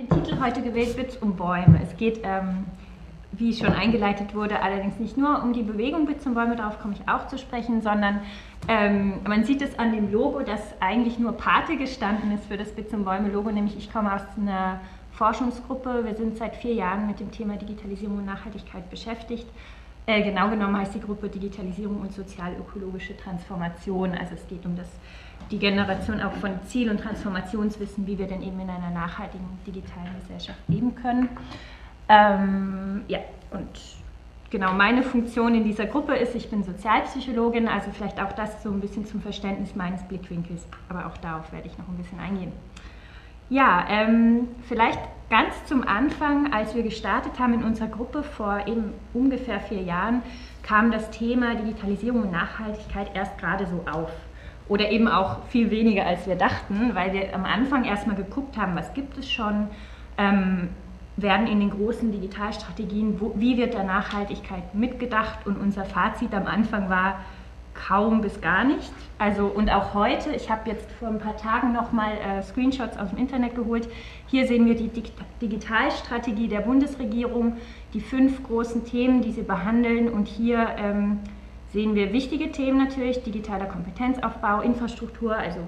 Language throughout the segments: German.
Den Titel heute gewählt Bits um Bäume. Es geht, ähm, wie schon eingeleitet wurde, allerdings nicht nur um die Bewegung Bits um Bäume, darauf komme ich auch zu sprechen, sondern ähm, man sieht es an dem Logo, das eigentlich nur Pate gestanden ist für das Bits um Bäume Logo, nämlich ich komme aus einer Forschungsgruppe. Wir sind seit vier Jahren mit dem Thema Digitalisierung und Nachhaltigkeit beschäftigt. Äh, genau genommen heißt die Gruppe Digitalisierung und sozial-ökologische Transformation. Also es geht um das, die Generation auch von Ziel- und Transformationswissen, wie wir denn eben in einer nachhaltigen digitalen Gesellschaft leben können. Ähm, ja, und genau meine Funktion in dieser Gruppe ist, ich bin Sozialpsychologin, also vielleicht auch das so ein bisschen zum Verständnis meines Blickwinkels, aber auch darauf werde ich noch ein bisschen eingehen. Ja, ähm, vielleicht ganz zum Anfang, als wir gestartet haben in unserer Gruppe vor eben ungefähr vier Jahren, kam das Thema Digitalisierung und Nachhaltigkeit erst gerade so auf. Oder eben auch viel weniger, als wir dachten, weil wir am Anfang erstmal geguckt haben, was gibt es schon, ähm, werden in den großen Digitalstrategien, wo, wie wird der Nachhaltigkeit mitgedacht und unser Fazit am Anfang war, kaum bis gar nicht. Also und auch heute, ich habe jetzt vor ein paar Tagen nochmal äh, Screenshots aus dem Internet geholt. Hier sehen wir die Dig Digitalstrategie der Bundesregierung, die fünf großen Themen, die sie behandeln. Und hier ähm, sehen wir wichtige Themen natürlich, digitaler Kompetenzaufbau, Infrastruktur, also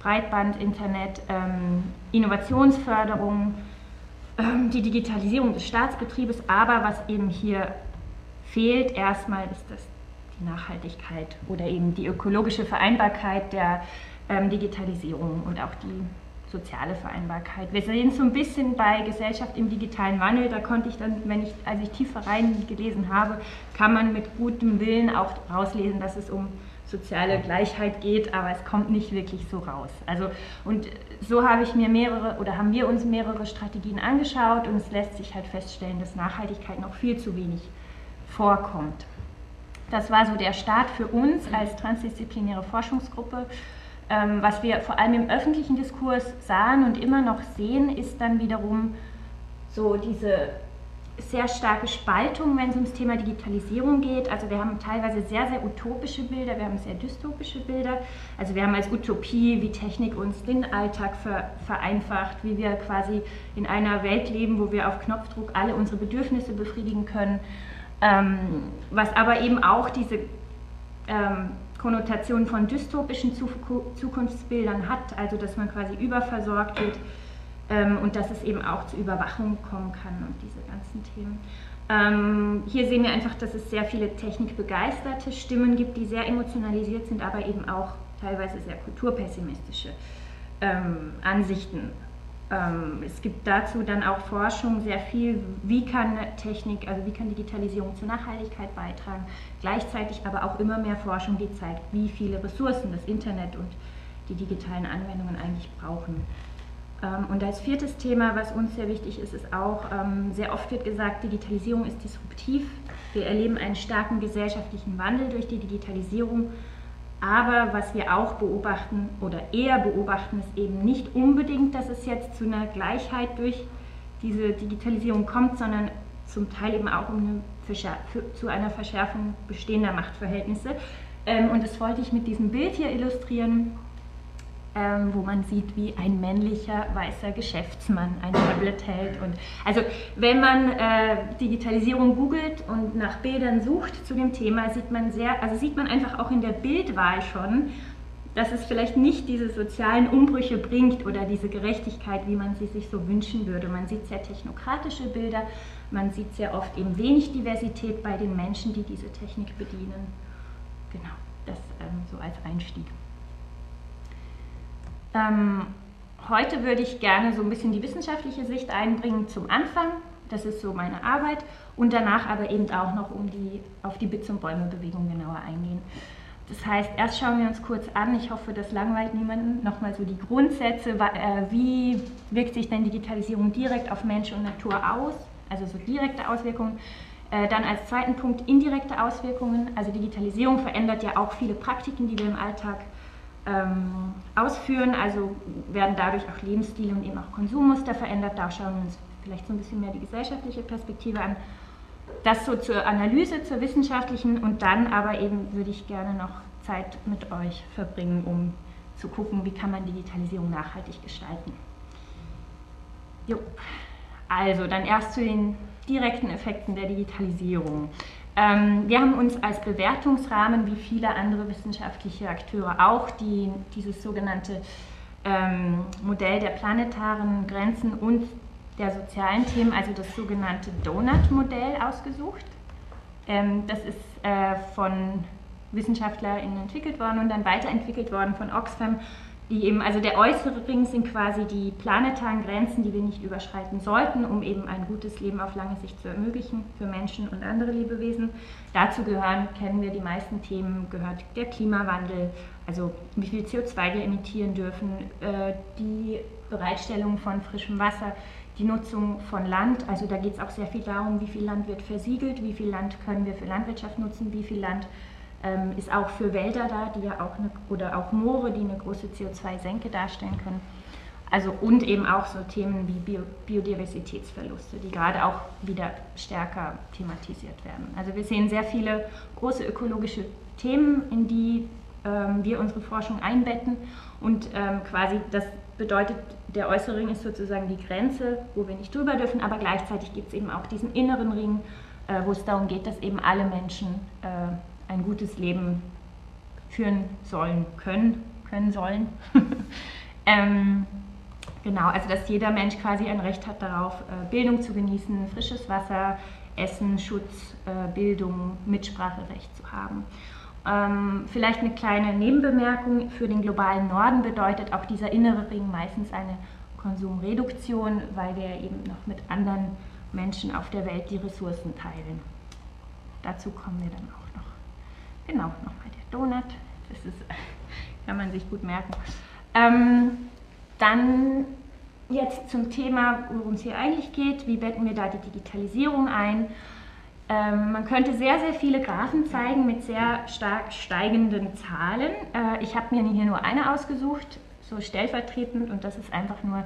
Breitband, Internet, ähm, Innovationsförderung, ähm, die Digitalisierung des Staatsbetriebes. Aber was eben hier fehlt erstmal ist das Nachhaltigkeit oder eben die ökologische Vereinbarkeit der ähm, Digitalisierung und auch die soziale Vereinbarkeit. Wir sehen es so ein bisschen bei Gesellschaft im digitalen Wandel, da konnte ich dann, wenn ich, als ich tiefer reingelesen habe, kann man mit gutem Willen auch rauslesen, dass es um soziale Gleichheit geht, aber es kommt nicht wirklich so raus. Also und so habe ich mir mehrere oder haben wir uns mehrere Strategien angeschaut und es lässt sich halt feststellen, dass Nachhaltigkeit noch viel zu wenig vorkommt. Das war so der Start für uns als transdisziplinäre Forschungsgruppe. Ähm, was wir vor allem im öffentlichen Diskurs sahen und immer noch sehen, ist dann wiederum so diese sehr starke Spaltung, wenn es ums Thema Digitalisierung geht. Also wir haben teilweise sehr, sehr utopische Bilder, wir haben sehr dystopische Bilder. Also wir haben als Utopie, wie Technik uns den Alltag ver vereinfacht, wie wir quasi in einer Welt leben, wo wir auf Knopfdruck alle unsere Bedürfnisse befriedigen können. Ähm, was aber eben auch diese ähm, Konnotation von dystopischen Zukunftsbildern hat, also dass man quasi überversorgt wird ähm, und dass es eben auch zu Überwachung kommen kann und diese ganzen Themen. Ähm, hier sehen wir einfach, dass es sehr viele technikbegeisterte Stimmen gibt, die sehr emotionalisiert sind, aber eben auch teilweise sehr kulturpessimistische ähm, Ansichten es gibt dazu dann auch Forschung sehr viel, wie kann Technik, also wie kann Digitalisierung zur Nachhaltigkeit beitragen. Gleichzeitig aber auch immer mehr Forschung, die zeigt, wie viele Ressourcen das Internet und die digitalen Anwendungen eigentlich brauchen. Ähm, und als viertes Thema, was uns sehr wichtig ist, ist auch, ähm, sehr oft wird gesagt, Digitalisierung ist disruptiv. Wir erleben einen starken gesellschaftlichen Wandel durch die Digitalisierung aber was wir auch beobachten oder eher beobachten, ist eben nicht unbedingt, dass es jetzt zu einer Gleichheit durch diese Digitalisierung kommt, sondern zum Teil eben auch um eine zu einer Verschärfung bestehender Machtverhältnisse. Ähm, und das wollte ich mit diesem Bild hier illustrieren ähm, wo man sieht, wie ein männlicher weißer Geschäftsmann ein Tablet hält. Und also wenn man äh, Digitalisierung googelt und nach Bildern sucht zu dem Thema, sieht man sehr, also sieht man einfach auch in der Bildwahl schon, dass es vielleicht nicht diese sozialen Umbrüche bringt oder diese Gerechtigkeit, wie man sie sich so wünschen würde. Man sieht sehr technokratische Bilder, man sieht sehr oft eben wenig Diversität bei den Menschen, die diese Technik bedienen. Genau, das ähm, so als Einstieg. Ähm, heute würde ich gerne so ein bisschen die wissenschaftliche Sicht einbringen zum Anfang. Das ist so meine Arbeit. Und danach aber eben auch noch um die, auf die Bits- und Bäume-Bewegung genauer eingehen. Das heißt, erst schauen wir uns kurz an, ich hoffe, das langweilt niemanden, nochmal so die Grundsätze, äh, wie wirkt sich denn Digitalisierung direkt auf Mensch und Natur aus, also so direkte Auswirkungen. Äh, dann als zweiten Punkt indirekte Auswirkungen, also Digitalisierung verändert ja auch viele Praktiken, die wir im Alltag ähm, ausführen. Also werden dadurch auch Lebensstile und eben auch Konsummuster verändert. Da schauen wir uns vielleicht so ein bisschen mehr die gesellschaftliche Perspektive an. Das so zur Analyse, zur wissenschaftlichen und dann aber eben würde ich gerne noch Zeit mit euch verbringen, um zu gucken, wie kann man Digitalisierung nachhaltig gestalten. Jo. Also dann erst zu den direkten Effekten der Digitalisierung. Ähm, wir haben uns als Bewertungsrahmen, wie viele andere wissenschaftliche Akteure auch, die, dieses sogenannte ähm, Modell der planetaren Grenzen und der sozialen Themen, also das sogenannte Donut-Modell ausgesucht. Ähm, das ist äh, von WissenschaftlerInnen entwickelt worden und dann weiterentwickelt worden von Oxfam die eben, also der äußere Ring sind quasi die planetaren Grenzen, die wir nicht überschreiten sollten, um eben ein gutes Leben auf lange Sicht zu ermöglichen für Menschen und andere Lebewesen. Dazu gehören, kennen wir die meisten Themen, gehört der Klimawandel, also wie viel CO2 wir emittieren dürfen, äh, die Bereitstellung von frischem Wasser, die Nutzung von Land, also da geht es auch sehr viel darum, wie viel Land wird versiegelt, wie viel Land können wir für Landwirtschaft nutzen, wie viel Land ähm, ist auch für Wälder da, die ja auch eine, oder auch Moore, die eine große CO2-Senke darstellen können. Also und eben auch so Themen wie Bio Biodiversitätsverluste, die gerade auch wieder stärker thematisiert werden. Also wir sehen sehr viele große ökologische Themen, in die ähm, wir unsere Forschung einbetten und ähm, quasi das bedeutet, der äußere Ring ist sozusagen die Grenze, wo wir nicht drüber dürfen, aber gleichzeitig gibt es eben auch diesen inneren Ring, äh, wo es darum geht, dass eben alle Menschen äh, ein gutes Leben führen sollen, können, können sollen. ähm, genau, also dass jeder Mensch quasi ein Recht hat darauf, äh, Bildung zu genießen, frisches Wasser, Essen, Schutz, äh, Bildung, Mitspracherecht zu haben. Ähm, vielleicht eine kleine Nebenbemerkung, für den globalen Norden bedeutet auch dieser innere Ring meistens eine Konsumreduktion, weil wir eben noch mit anderen Menschen auf der Welt die Ressourcen teilen. Dazu kommen wir dann auch. Genau, nochmal der Donut. Das ist, kann man sich gut merken. Ähm, dann jetzt zum Thema, worum es hier eigentlich geht. Wie betten wir da die Digitalisierung ein? Ähm, man könnte sehr, sehr viele Graphen zeigen mit sehr stark steigenden Zahlen. Äh, ich habe mir hier nur eine ausgesucht, so stellvertretend, und das ist einfach nur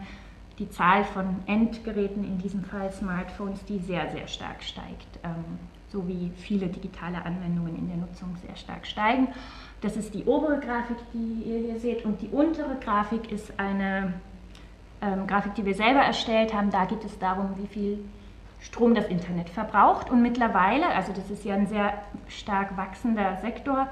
die Zahl von Endgeräten, in diesem Fall Smartphones, die sehr, sehr stark steigt. Ähm, so wie viele digitale Anwendungen in der Nutzung sehr stark steigen. Das ist die obere Grafik, die ihr hier seht, und die untere Grafik ist eine ähm, Grafik, die wir selber erstellt haben. Da geht es darum, wie viel Strom das Internet verbraucht. Und mittlerweile, also das ist ja ein sehr stark wachsender Sektor,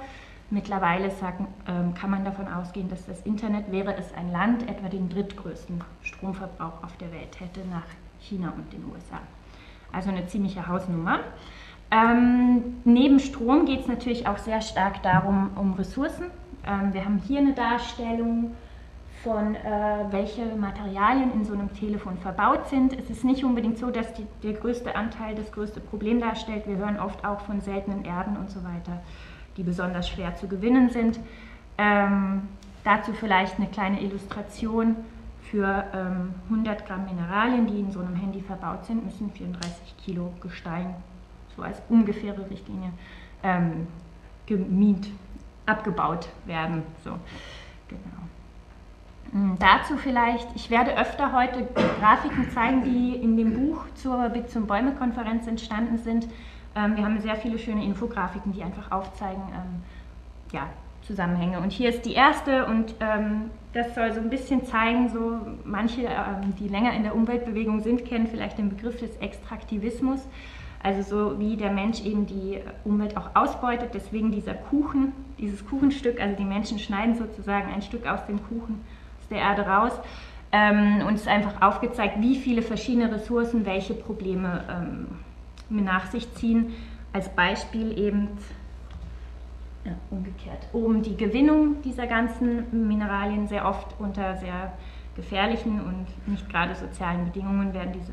mittlerweile sagen, ähm, kann man davon ausgehen, dass das Internet, wäre es ein Land, etwa den drittgrößten Stromverbrauch auf der Welt hätte nach China und den USA. Also eine ziemliche Hausnummer. Ähm, neben Strom geht es natürlich auch sehr stark darum, um Ressourcen. Ähm, wir haben hier eine Darstellung von, äh, welche Materialien in so einem Telefon verbaut sind. Es ist nicht unbedingt so, dass die, der größte Anteil das größte Problem darstellt. Wir hören oft auch von seltenen Erden und so weiter, die besonders schwer zu gewinnen sind. Ähm, dazu vielleicht eine kleine Illustration. Für 100 ähm, Gramm Mineralien, die in so einem Handy verbaut sind, müssen 34 Kilo Gestein als ungefähre Richtlinie ähm, gemiet, abgebaut werden. So, genau. Hm, dazu vielleicht, ich werde öfter heute Grafiken zeigen, die in dem Buch zur Big zum Bäume-Konferenz entstanden sind. Ähm, wir haben sehr viele schöne Infografiken, die einfach aufzeigen, ähm, ja, Zusammenhänge. Und hier ist die erste und ähm, das soll so ein bisschen zeigen, so manche, ähm, die länger in der Umweltbewegung sind, kennen vielleicht den Begriff des Extraktivismus. Also so wie der Mensch eben die Umwelt auch ausbeutet, deswegen dieser Kuchen, dieses Kuchenstück, also die Menschen schneiden sozusagen ein Stück aus dem Kuchen, aus der Erde raus. Ähm, und es ist einfach aufgezeigt, wie viele verschiedene Ressourcen welche Probleme ähm, nach sich ziehen. Als Beispiel eben ja, umgekehrt. Oben die Gewinnung dieser ganzen Mineralien sehr oft unter sehr gefährlichen und nicht gerade sozialen Bedingungen werden diese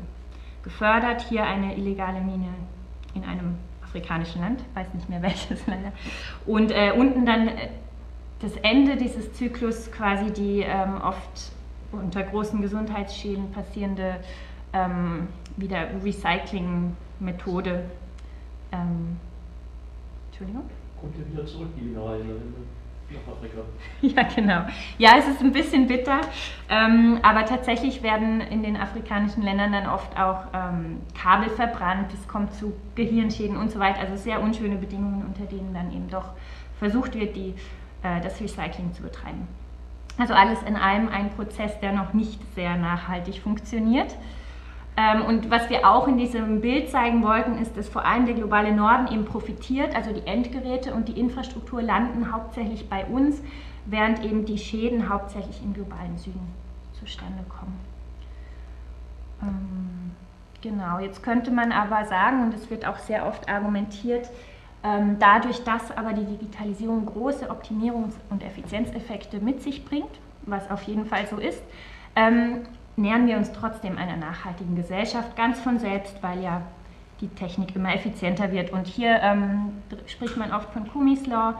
gefördert. Hier eine illegale Mine in einem afrikanischen Land, weiß nicht mehr welches Land. Und äh, unten dann äh, das Ende dieses Zyklus, quasi die ähm, oft unter großen Gesundheitsschäden passierende ähm, wieder Recycling-Methode. Ähm, Entschuldigung? Kommt ja wieder zurück, die Mineralien. Ja, genau. Ja, es ist ein bisschen bitter, ähm, aber tatsächlich werden in den afrikanischen Ländern dann oft auch ähm, Kabel verbrannt, es kommt zu Gehirnschäden und so weiter. Also sehr unschöne Bedingungen, unter denen dann eben doch versucht wird, die, äh, das Recycling zu betreiben. Also alles in allem ein Prozess, der noch nicht sehr nachhaltig funktioniert. Ähm, und was wir auch in diesem Bild zeigen wollten, ist, dass vor allem der globale Norden eben profitiert, also die Endgeräte und die Infrastruktur landen hauptsächlich bei uns, während eben die Schäden hauptsächlich im globalen Süden zustande kommen. Ähm, genau, jetzt könnte man aber sagen, und es wird auch sehr oft argumentiert, ähm, dadurch, dass aber die Digitalisierung große Optimierungs- und Effizienzeffekte mit sich bringt, was auf jeden Fall so ist, ähm, nähern wir uns trotzdem einer nachhaltigen Gesellschaft ganz von selbst, weil ja die Technik immer effizienter wird. Und hier ähm, spricht man oft von Kumis Law.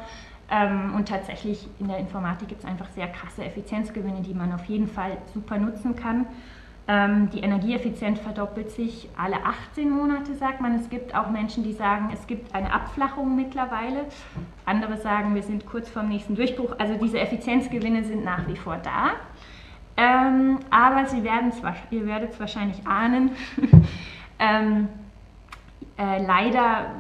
Ähm, und tatsächlich in der Informatik gibt es einfach sehr krasse Effizienzgewinne, die man auf jeden Fall super nutzen kann. Ähm, die Energieeffizienz verdoppelt sich alle 18 Monate, sagt man. Es gibt auch Menschen, die sagen, es gibt eine Abflachung mittlerweile. Andere sagen, wir sind kurz vorm nächsten Durchbruch. Also diese Effizienzgewinne sind nach wie vor da. Ähm, aber Sie werden ihr werdet es wahrscheinlich ahnen, ähm, äh, leider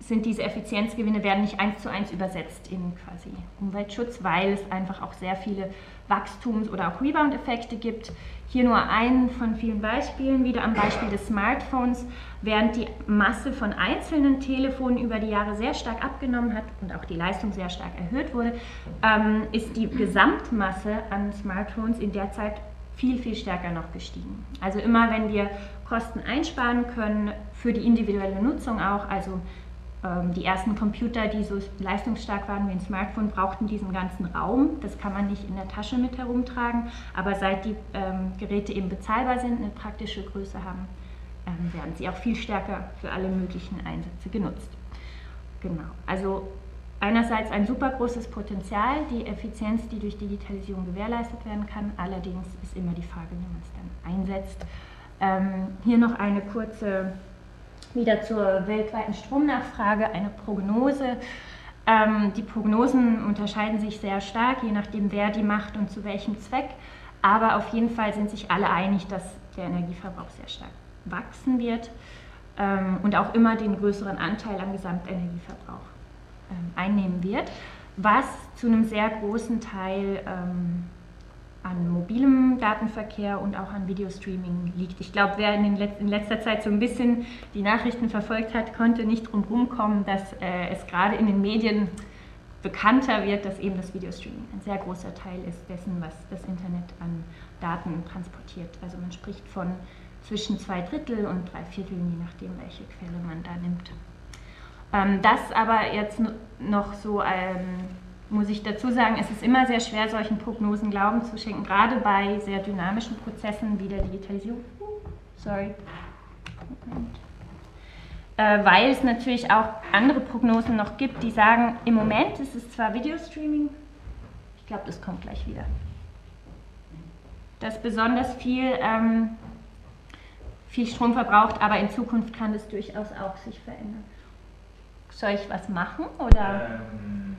sind diese Effizienzgewinne werden nicht eins zu eins übersetzt in quasi Umweltschutz, weil es einfach auch sehr viele Wachstums- oder auch Rebound-Effekte gibt. Hier nur ein von vielen Beispielen, wieder am Beispiel des Smartphones. Während die Masse von einzelnen Telefonen über die Jahre sehr stark abgenommen hat und auch die Leistung sehr stark erhöht wurde, ähm, ist die Gesamtmasse an Smartphones in der Zeit viel, viel stärker noch gestiegen. Also immer wenn wir Kosten einsparen können, für die individuelle Nutzung auch, also ähm, die ersten Computer, die so leistungsstark waren wie ein Smartphone, brauchten diesen ganzen Raum. Das kann man nicht in der Tasche mit herumtragen. Aber seit die ähm, Geräte eben bezahlbar sind, eine praktische Größe haben, werden sie auch viel stärker für alle möglichen Einsätze genutzt. Genau. Also einerseits ein super großes Potenzial, die Effizienz, die durch Digitalisierung gewährleistet werden kann. Allerdings ist immer die Frage, wie man es dann einsetzt. Ähm, hier noch eine kurze wieder zur weltweiten Stromnachfrage eine Prognose. Ähm, die Prognosen unterscheiden sich sehr stark, je nachdem, wer die macht und zu welchem Zweck. Aber auf jeden Fall sind sich alle einig, dass der Energieverbrauch sehr stark wachsen wird ähm, und auch immer den größeren Anteil am Gesamtenergieverbrauch ähm, einnehmen wird, was zu einem sehr großen Teil ähm, an mobilem Datenverkehr und auch an Videostreaming liegt. Ich glaube, wer in, Let in, letzter Zeit so ein bisschen die Nachrichten verfolgt hat, konnte nicht drum kommen, dass äh, es gerade in den Medien bekannter wird, dass eben das Videostreaming ein sehr großer Teil ist dessen, was das Internet an Daten transportiert. Also man spricht von zwischen zwei Drittel und drei Viertel, je nachdem, welche Quelle man da nimmt. Ähm, das aber jetzt noch so ähm, muss ich dazu sagen, es ist immer sehr schwer, solchen Prognosen Glauben zu schenken, gerade bei sehr dynamischen Prozessen wie der Digitalisierung. Sorry. Äh, weil es natürlich auch andere Prognosen noch gibt, die sagen, im Moment ist es zwar Videostreaming, ich glaube, das kommt gleich wieder, das besonders viel, ähm, viel Strom verbraucht, aber in Zukunft kann das durchaus auch sich verändern. Soll ich was machen oder? Ähm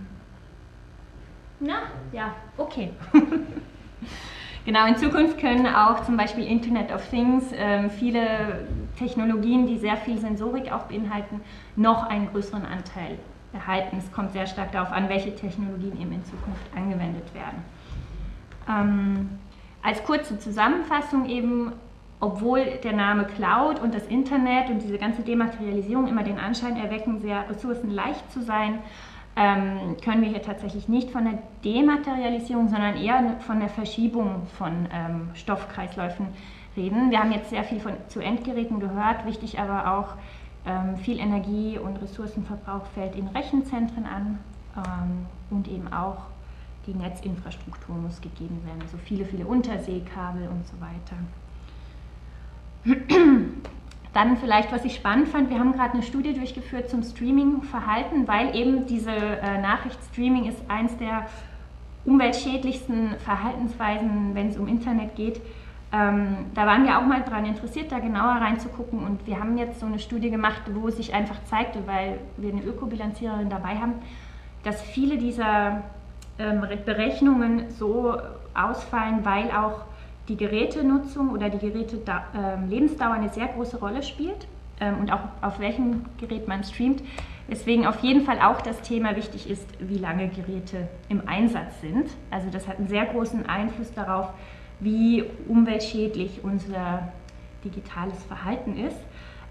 na, ja, okay. genau, in Zukunft können auch zum Beispiel Internet of Things, äh, viele Technologien, die sehr viel Sensorik auch beinhalten, noch einen größeren Anteil erhalten. Es kommt sehr stark darauf an, welche Technologien eben in Zukunft angewendet werden. Ähm, als kurze Zusammenfassung eben, obwohl der Name Cloud und das Internet und diese ganze Dematerialisierung immer den Anschein erwecken, sehr ressourcenleicht zu sein, ähm, können wir hier tatsächlich nicht von der Dematerialisierung, sondern eher von der Verschiebung von ähm, Stoffkreisläufen reden. Wir haben jetzt sehr viel von, zu Endgeräten gehört, wichtig aber auch, ähm, viel Energie und Ressourcenverbrauch fällt in Rechenzentren an und eben auch die Netzinfrastruktur muss gegeben werden, also viele, viele Unterseekabel und so weiter. Dann vielleicht, was ich spannend fand, wir haben gerade eine Studie durchgeführt zum Streaming-Verhalten, weil eben diese äh, Nachricht Streaming ist eins der umweltschädlichsten Verhaltensweisen, wenn es um Internet geht. Ähm, da waren wir auch mal daran interessiert, da genauer reinzugucken und wir haben jetzt so eine Studie gemacht, wo sich einfach zeigte, weil wir eine Ökobilanziererin dabei haben, dass viele dieser ähm, Berechnungen so ausfallen, weil auch die Gerätenutzung oder die Geräte-Lebensdauer ähm, eine sehr große Rolle spielt ähm, und auch auf welchem Gerät man streamt. Deswegen auf jeden Fall auch das Thema wichtig ist, wie lange Geräte im Einsatz sind. Also das hat einen sehr großen Einfluss darauf, wie umweltschädlich unser digitales Verhalten ist.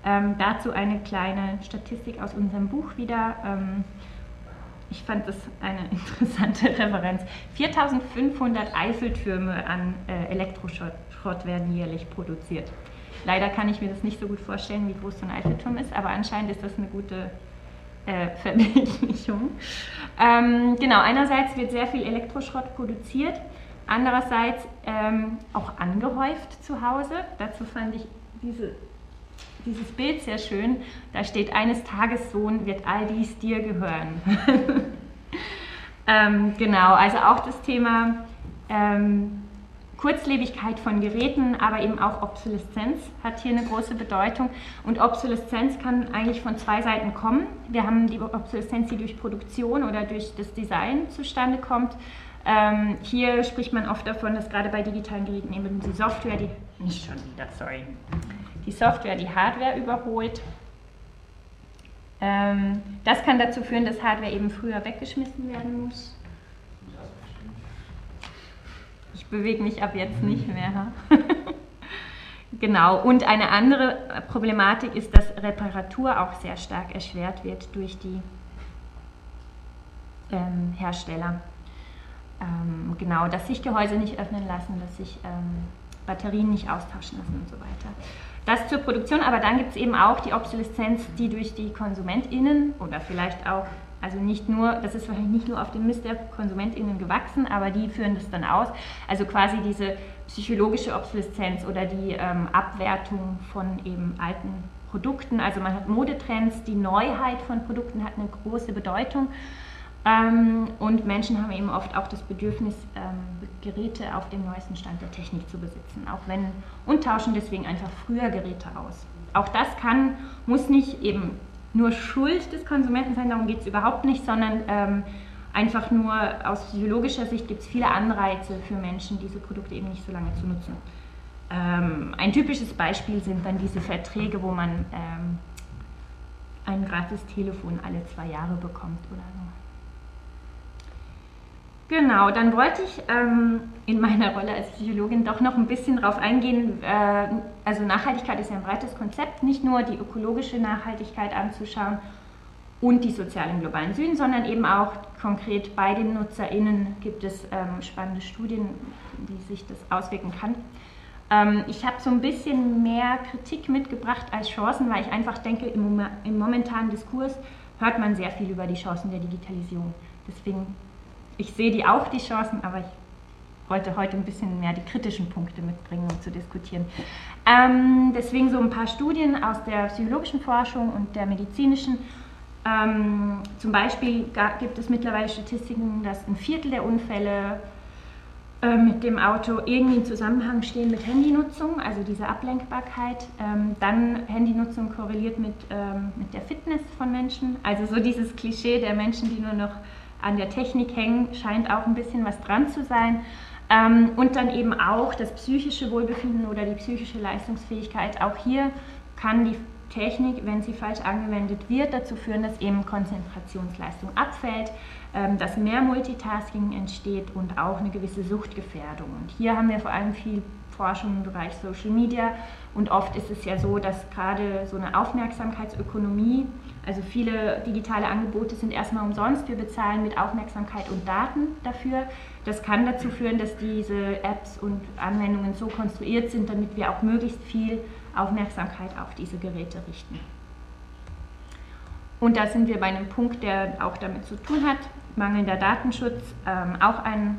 Ähm, dazu eine kleine Statistik aus unserem Buch wieder. Ähm, ich fand das eine interessante Referenz. 4500 Eiffeltürme an äh, Elektroschrott werden jährlich produziert. Leider kann ich mir das nicht so gut vorstellen, wie groß so ein Eiffelturm ist, aber anscheinend ist das eine gute äh, Verbildlichung. Ähm, genau, einerseits wird sehr viel Elektroschrott produziert, andererseits ähm, auch angehäuft zu Hause. Dazu fand ich diese, dieses Bild sehr schön. Da steht, eines Tages Sohn wird all dies dir gehören. ähm, genau, also auch das Thema ähm, Kurzlebigkeit von Geräten, aber eben auch Obsoleszenz hat hier eine große Bedeutung. Und Obsoleszenz kann eigentlich von zwei Seiten kommen. Wir haben die Obsoleszenz, die durch Produktion oder durch das Design zustande kommt. Ähm, hier spricht man oft davon, dass gerade bei digitalen Geräten eben die Software, die nicht schon wieder, sorry, die Software die Hardware überholt. Ähm, das kann dazu führen, dass Hardware eben früher weggeschmissen werden muss ich bewege mich ab jetzt nicht mehr. genau, und eine andere Problematik ist, dass Reparatur auch sehr stark erschwert wird durch die ähm, Hersteller. Ähm, genau, dass sich Gehäuse nicht öffnen lassen, dass sich ähm, Batterien nicht austauschen lassen und so weiter. Das zur Produktion, aber dann gibt es eben auch die Obsoleszenz, die durch die KonsumentInnen oder vielleicht auch also nicht nur, das ist wahrscheinlich nicht nur auf dem Mist der KonsumentInnen gewachsen, aber die führen das dann aus. Also quasi diese psychologische Obsoleszenz oder die ähm, Abwertung von eben alten Produkten. Also man hat Modetrends, die Neuheit von Produkten hat eine große Bedeutung. Ähm, und Menschen haben eben oft auch das Bedürfnis, ähm, Geräte auf dem neuesten Stand der Technik zu besitzen, auch wenn und tauschen deswegen einfach früher Geräte aus. Auch das kann, muss nicht eben nur Schuld des Konsumenten sein, darum geht es überhaupt nicht, sondern ähm, einfach nur aus psychologischer Sicht gibt es viele Anreize für Menschen, diese Produkte eben nicht so lange zu nutzen. Ähm, ein typisches Beispiel sind dann diese Verträge, wo man ähm, ein gratis Telefon alle zwei Jahre bekommt oder so. Genau, dann wollte ich ähm, in meiner Rolle als Psychologin doch noch ein bisschen darauf eingehen. Äh, also Nachhaltigkeit ist ja ein breites Konzept, nicht nur die ökologische Nachhaltigkeit anzuschauen und die sozialen globalen Süden, sondern eben auch konkret bei den NutzerInnen gibt es ähm, spannende Studien, wie sich das auswirken kann. Ähm, ich habe so ein bisschen mehr Kritik mitgebracht als Chancen, weil ich einfach denke, im, im momentanen Diskurs hört man sehr viel über die Chancen der Digitalisierung. Deswegen ich sehe die auch, die Chancen, aber ich wollte heute ein bisschen mehr die kritischen Punkte mitbringen, um zu diskutieren. Ähm, deswegen so ein paar Studien aus der psychologischen Forschung und der medizinischen. Ähm, zum Beispiel gibt es mittlerweile Statistiken, dass ein Viertel der Unfälle äh, mit dem Auto irgendwie in Zusammenhang stehen mit Handynutzung, also diese Ablenkbarkeit. Ähm, dann Handynutzung korreliert mit, ähm, mit der Fitness von Menschen, also so dieses Klischee der Menschen, die nur noch an der Technik hängen, scheint auch ein bisschen was dran zu sein. Ähm, und dann eben auch das psychische Wohlbefinden oder die psychische Leistungsfähigkeit. Auch hier kann die Technik, wenn sie falsch angewendet wird, dazu führen, dass eben Konzentrationsleistung abfällt, ähm, dass mehr Multitasking entsteht und auch eine gewisse Suchtgefährdung. Und hier haben wir vor allem viel Forschung im Bereich Social Media und oft ist es ja so, dass gerade so eine Aufmerksamkeitsökonomie also viele digitale Angebote sind erstmal umsonst. Wir bezahlen mit Aufmerksamkeit und Daten dafür. Das kann dazu führen, dass diese Apps und Anwendungen so konstruiert sind, damit wir auch möglichst viel Aufmerksamkeit auf diese Geräte richten. Und da sind wir bei einem Punkt, der auch damit zu tun hat. Mangelnder Datenschutz, ähm, auch ein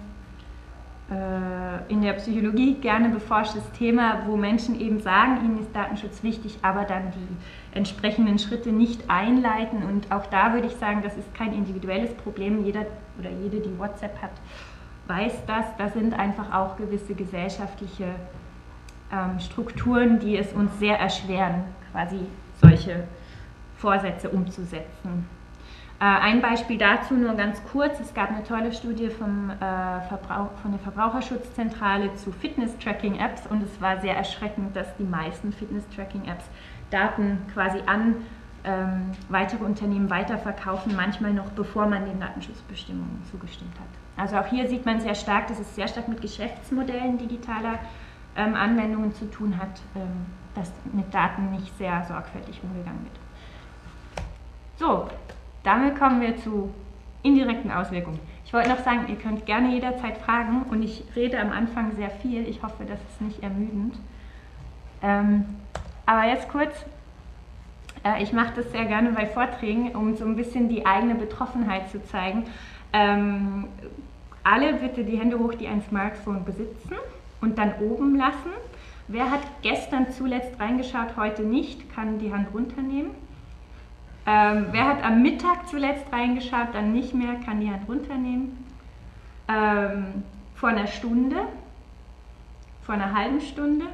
äh, in der Psychologie gerne beforschtes Thema, wo Menschen eben sagen, ihnen ist Datenschutz wichtig, aber dann die entsprechenden Schritte nicht einleiten. Und auch da würde ich sagen, das ist kein individuelles Problem. Jeder oder jede, die WhatsApp hat, weiß das. Da sind einfach auch gewisse gesellschaftliche ähm, Strukturen, die es uns sehr erschweren, quasi solche Vorsätze umzusetzen. Äh, ein Beispiel dazu nur ganz kurz. Es gab eine tolle Studie vom, äh, Verbrauch, von der Verbraucherschutzzentrale zu Fitness-Tracking-Apps und es war sehr erschreckend, dass die meisten Fitness-Tracking-Apps Daten quasi an ähm, weitere Unternehmen weiterverkaufen, manchmal noch bevor man den Datenschutzbestimmungen zugestimmt hat. Also auch hier sieht man sehr stark, dass es sehr stark mit Geschäftsmodellen digitaler ähm, Anwendungen zu tun hat, ähm, dass mit Daten nicht sehr sorgfältig umgegangen wird. So, damit kommen wir zu indirekten Auswirkungen. Ich wollte noch sagen, ihr könnt gerne jederzeit fragen und ich rede am Anfang sehr viel. Ich hoffe, das ist nicht ermüdend. Aber jetzt kurz, äh, ich mache das sehr gerne bei Vorträgen, um so ein bisschen die eigene Betroffenheit zu zeigen. Ähm, alle bitte die Hände hoch, die ein Smartphone besitzen und dann oben lassen. Wer hat gestern zuletzt reingeschaut, heute nicht, kann die Hand runternehmen. Ähm, wer hat am Mittag zuletzt reingeschaut, dann nicht mehr, kann die Hand runternehmen. Ähm, vor einer Stunde, vor einer halben Stunde,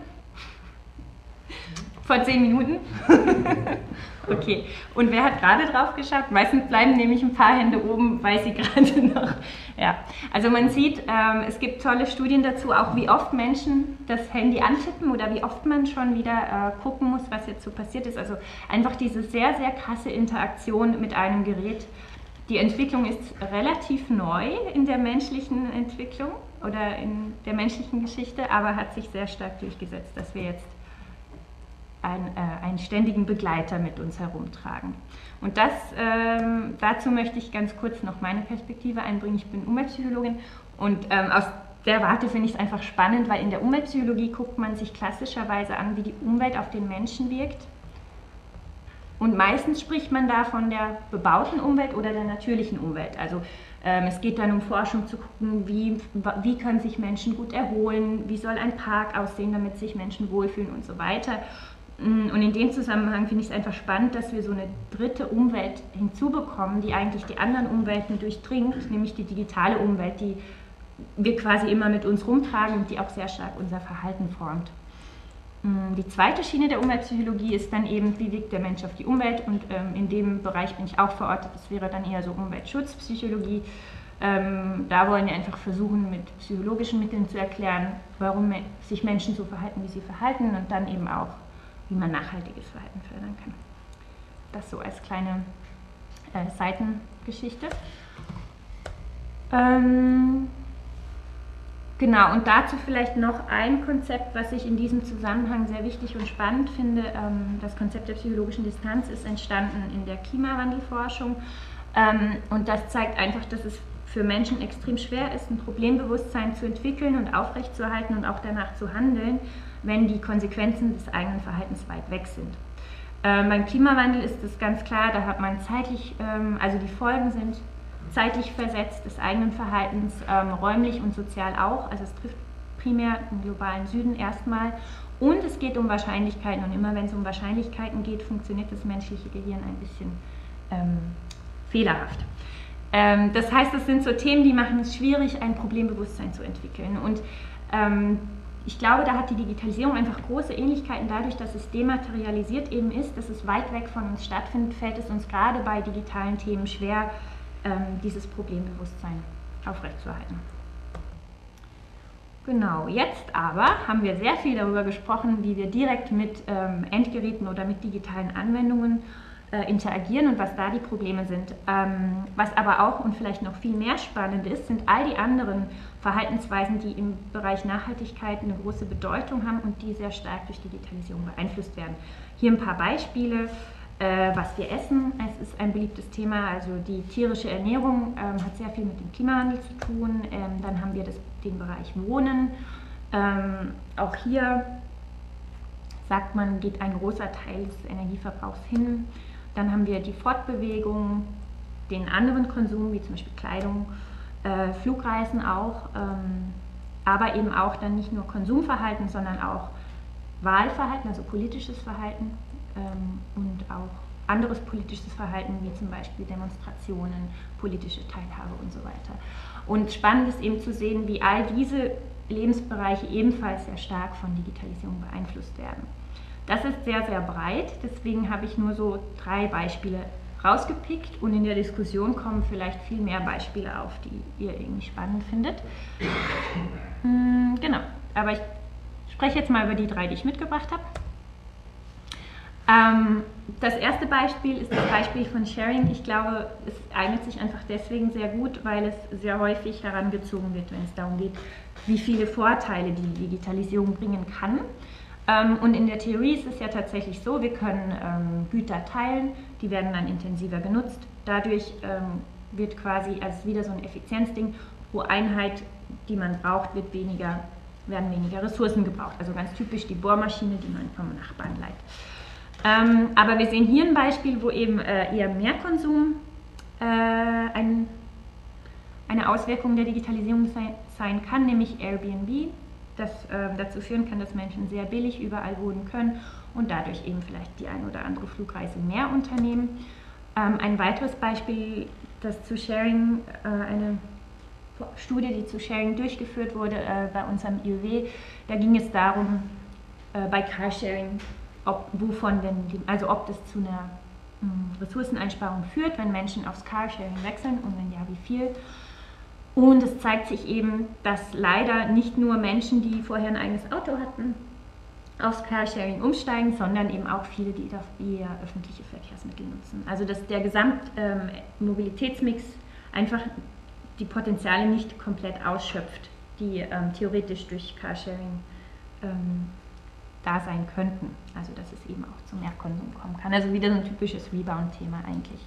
vor zehn Minuten. okay. Und wer hat gerade drauf geschaut? Meistens bleiben nämlich ein paar Hände oben, weil sie gerade noch. Ja. Also man sieht, ähm, es gibt tolle Studien dazu, auch wie oft Menschen das Handy antippen oder wie oft man schon wieder äh, gucken muss, was jetzt so passiert ist. Also einfach diese sehr, sehr krasse Interaktion mit einem Gerät. Die Entwicklung ist relativ neu in der menschlichen Entwicklung oder in der menschlichen Geschichte, aber hat sich sehr stark durchgesetzt, dass wir jetzt ein, äh, einen ständigen Begleiter mit uns herumtragen. Und das, ähm, dazu möchte ich ganz kurz noch meine Perspektive einbringen. Ich bin Umweltpsychologin und ähm, aus der Warte finde ich es einfach spannend, weil in der Umweltpsychologie guckt man sich klassischerweise an, wie die Umwelt auf den Menschen wirkt. Und meistens spricht man da von der bebauten Umwelt oder der natürlichen Umwelt. Also ähm, es geht dann um Forschung zu gucken, wie, wie können sich Menschen gut erholen, wie soll ein Park aussehen, damit sich Menschen wohlfühlen und so weiter. Mm, und in dem Zusammenhang finde ich es einfach spannend, dass wir so eine dritte Umwelt hinzubekommen, die eigentlich die anderen Umwelten durchdringt, nämlich die digitale Umwelt, die wir quasi immer mit uns rumtragen und die auch sehr stark unser Verhalten formt. Mm, die zweite Schiene der Umweltpsychologie ist dann eben, wie wirkt der Mensch auf die Umwelt und ähm, in dem Bereich bin ich auch verortet, das wäre dann eher so Umweltschutzpsychologie. Ähm, da wollen wir einfach versuchen, mit psychologischen Mitteln zu erklären, warum sich Menschen so verhalten, wie sie verhalten und dann eben auch wie man nachhaltiges Verhalten fördern kann. Das so als kleine äh, Seitengeschichte. Ähm, genau, und dazu vielleicht noch ein Konzept, was ich in diesem Zusammenhang sehr wichtig und spannend finde. Ähm, das Konzept der psychologischen Distanz ist entstanden in der Klimawandelforschung. Ähm, und das zeigt einfach, dass es für Menschen extrem schwer ist, ein Problembewusstsein zu entwickeln und aufrechtzuerhalten und auch danach zu handeln, wenn die Konsequenzen des eigenen Verhaltens weit weg sind. Ähm, beim Klimawandel ist es ganz klar, da hat man zeitlich, ähm, also die Folgen sind zeitlich versetzt des eigenen Verhaltens, ähm, räumlich und sozial auch. Also es trifft primär den globalen Süden erstmal. Und es geht um Wahrscheinlichkeiten. Und immer wenn es um Wahrscheinlichkeiten geht, funktioniert das menschliche Gehirn ein bisschen ähm, fehlerhaft. Ähm, das heißt, es sind so Themen, die machen es schwierig, ein Problembewusstsein zu entwickeln. Und ähm, ich glaube, da hat die Digitalisierung einfach große Ähnlichkeiten dadurch, dass es dematerialisiert eben ist, dass es weit weg von uns stattfindet, fällt es uns gerade bei digitalen Themen schwer, ähm, dieses Problembewusstsein aufrechtzuerhalten. Genau, jetzt aber haben wir sehr viel darüber gesprochen, wie wir direkt mit ähm, Endgeräten oder mit digitalen Anwendungen äh, interagieren und was da die Probleme sind. Ähm, was aber auch und vielleicht noch viel mehr spannend ist, sind all die anderen Verhaltensweisen, die im Bereich Nachhaltigkeit eine große Bedeutung haben und die sehr stark durch Digitalisierung beeinflusst werden. Hier ein paar Beispiele. Äh, was wir essen, es ist ein beliebtes Thema. Also die tierische Ernährung ähm, hat sehr viel mit dem Klimawandel zu tun. Ähm, dann haben wir das, den Bereich Wohnen. Ähm, auch hier sagt man, geht ein großer Teil des Energieverbrauchs hin. Dann haben wir die Fortbewegung, den anderen Konsum, wie zum Beispiel Kleidung, äh, Flugreisen auch, ähm, aber eben auch dann nicht nur Konsumverhalten, sondern auch Wahlverhalten, also politisches Verhalten ähm, und auch anderes politisches Verhalten, wie zum Beispiel Demonstrationen, politische Teilhabe und so weiter. Und spannend ist eben zu sehen, wie all diese Lebensbereiche ebenfalls sehr stark von Digitalisierung beeinflusst werden. Das ist sehr, sehr breit, deswegen habe ich nur so drei Beispiele rausgepickt und in der Diskussion kommen vielleicht viel mehr Beispiele auf, die ihr irgendwie spannend findet. Hm, genau, aber ich spreche jetzt mal über die drei, die ich mitgebracht habe. Ähm, das erste Beispiel ist das Beispiel von Sharing. Ich glaube, es eignet sich einfach deswegen sehr gut, weil es sehr häufig herangezogen wird, wenn es darum geht, wie viele Vorteile die Digitalisierung bringen kann. Ähm, und in der Theorie ist es ja tatsächlich so, wir können ähm, Güter teilen, die werden dann intensiver genutzt. Dadurch ähm, wird quasi als wieder so ein Effizienzding, pro Einheit, die man braucht, wird weniger, werden weniger Ressourcen gebraucht. Also ganz typisch die Bohrmaschine, die man vom Nachbarn leiht. Aber wir sehen hier ein Beispiel, wo eben äh, eher mehr Konsum äh, ein, eine Auswirkung der Digitalisierung sein kann, nämlich Airbnb, das äh, dazu führen kann, dass Menschen sehr billig überall wohnen können und dadurch eben vielleicht die ein oder andere Flugreise mehr unternehmen. Ähm, ein weiteres Beispiel, das zu Sharing, äh, eine Studie, die zu Sharing durchgeführt wurde äh, bei unserem IUW, da ging es darum, äh, bei Carsharing ob, wovon denn, die, also ob das zu einer mh, hm, Ressourceneinsparung führt, wenn Menschen aufs Carsharing wechseln und wenn ja, wie viel. Und es zeigt sich eben, dass leider nicht nur Menschen, die vorher ein eigenes Auto hatten, aufs Carsharing umsteigen, sondern eben auch viele, die eher öffentliche Verkehrsmittel nutzen. Also dass der Gesamtmobilitätsmix ähm, einfach die Potenziale nicht komplett ausschöpft, die ähm, theoretisch durch Carsharing ähm, da sein könnten. Also dass es eben auch zu mehr Konsum kommen kann. Also wieder so ein typisches Rebound-Thema eigentlich.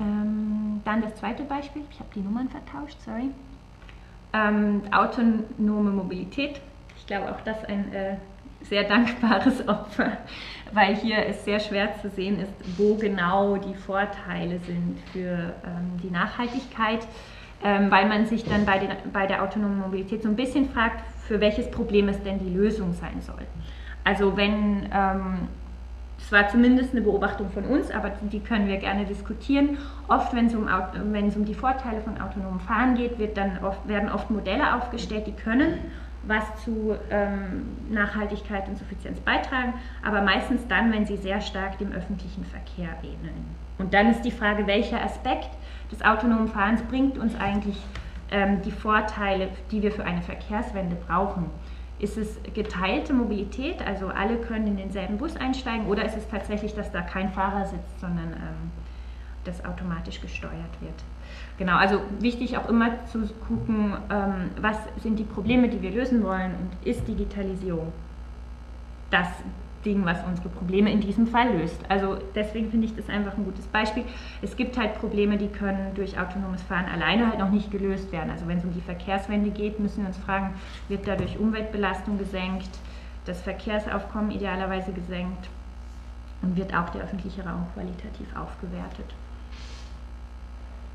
Ähm, dann das zweite Beispiel, ich habe die Nummern vertauscht, sorry. Ähm, autonome Mobilität. Ich glaube auch das ein äh, sehr dankbares Opfer, weil hier es sehr schwer zu sehen ist, wo genau die Vorteile sind für ähm, die Nachhaltigkeit, ähm, weil man sich dann bei, den, bei der autonomen Mobilität so ein bisschen fragt, für welches Problem es denn die Lösung sein soll. Also wenn, ähm, das zumindest eine Beobachtung von uns, aber die können wir gerne diskutieren. Oft, wenn es um, wenn es um die Vorteile von autonomem Fahren geht, wird dann oft, werden oft Modelle aufgestellt, die können was zu ähm, Nachhaltigkeit und Suffizienz beitragen, aber meistens dann, wenn sie sehr stark dem öffentlichen Verkehr ähneln. Und dann ist die Frage, welcher Aspekt des autonomen Fahrens bringt uns eigentlich ähm, die Vorteile, die wir für eine Verkehrswende brauchen. Ist es geteilte Mobilität, also alle können in denselben Bus einsteigen, oder ist es tatsächlich, dass da kein Fahrer sitzt, sondern ähm, das automatisch gesteuert wird? Genau, also wichtig auch immer zu gucken, ähm, was sind die Probleme, die wir lösen wollen und ist Digitalisierung das Ding, was unsere Probleme in diesem Fall löst. Also deswegen finde ich das einfach ein gutes Beispiel. Es gibt halt Probleme, die können durch autonomes Fahren alleine halt noch nicht gelöst werden. Also wenn es um die Verkehrswende geht, müssen wir uns fragen, wird dadurch Umweltbelastung gesenkt, das Verkehrsaufkommen idealerweise gesenkt und wird auch der öffentliche Raum qualitativ aufgewertet.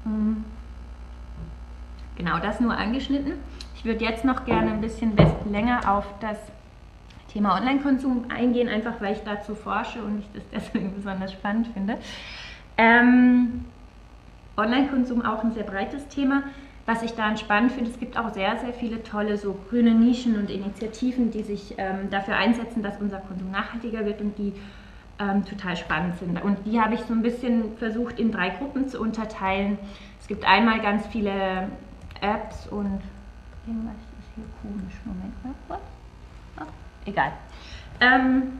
Hm. Genau das nur angeschnitten. Ich würde jetzt noch gerne ein bisschen länger auf das Thema Online-Konsum eingehen, einfach weil ich dazu forsche und ich das deswegen besonders spannend finde. Ähm, Online-Konsum auch ein sehr breites Thema. Was ich daran spannend finde, es gibt auch sehr, sehr viele tolle so grüne Nischen und Initiativen, die sich ähm, dafür einsetzen, dass unser Konsum nachhaltiger wird und die ähm, total spannend sind. Und die habe ich so ein bisschen versucht in drei Gruppen zu unterteilen. Es gibt einmal ganz viele Apps und irgendwas ist hier komisch. Moment mal kurz egal. Ähm,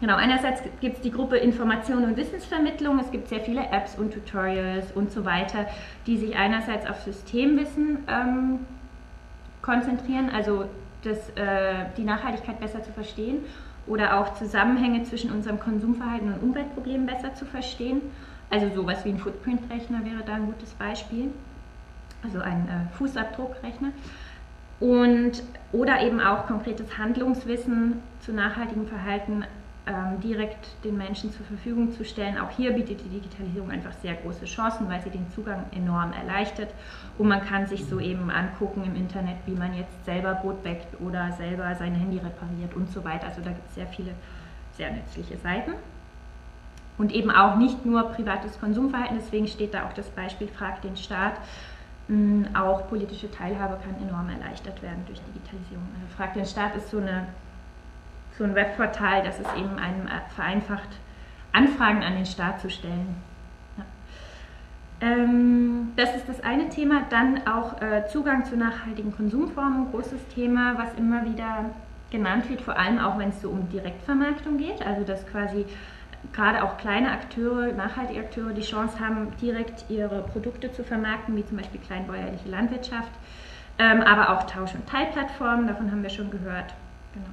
genau, einerseits gibt es die Gruppe Information und Wissensvermittlung. Es gibt sehr viele Apps und Tutorials und so weiter, die sich einerseits auf Systemwissen ähm, konzentrieren, also das, äh, die Nachhaltigkeit besser zu verstehen oder auch Zusammenhänge zwischen unserem Konsumverhalten und Umweltproblemen besser zu verstehen. Also sowas wie ein Footprint-Rechner wäre da ein gutes Beispiel, also ein äh, Fußabdruckrechner. Und, oder eben auch konkretes Handlungswissen zu nachhaltigem Verhalten ähm, direkt den Menschen zur Verfügung zu stellen. Auch hier bietet die Digitalisierung einfach sehr große Chancen, weil sie den Zugang enorm erleichtert. Und man kann sich so eben angucken im Internet, wie man jetzt selber Brot bäckt oder selber sein Handy repariert und so weiter. Also da gibt es sehr viele sehr nützliche Seiten. Und eben auch nicht nur privates Konsumverhalten, deswegen steht da auch das Beispiel Frag den Staat, auch politische Teilhabe kann enorm erleichtert werden durch Digitalisierung. Also Frag den Staat ist so, eine, so ein Webportal, das es eben einem vereinfacht, Anfragen an den Staat zu stellen. Ähm, das ist das eine Thema. Dann auch äh, Zugang zu nachhaltigen Konsumformen, großes Thema, was immer wieder genannt wird, vor allem auch wenn es so um Direktvermarktung geht, also dass quasi gerade auch kleine Akteure, nachhaltige Akteure die Chance haben, direkt ihre Produkte zu vermarkten, wie zum Beispiel kleinbäuerliche Landwirtschaft, ähm, aber auch Tausch- und Teilplattformen, davon haben wir schon gehört. Genau.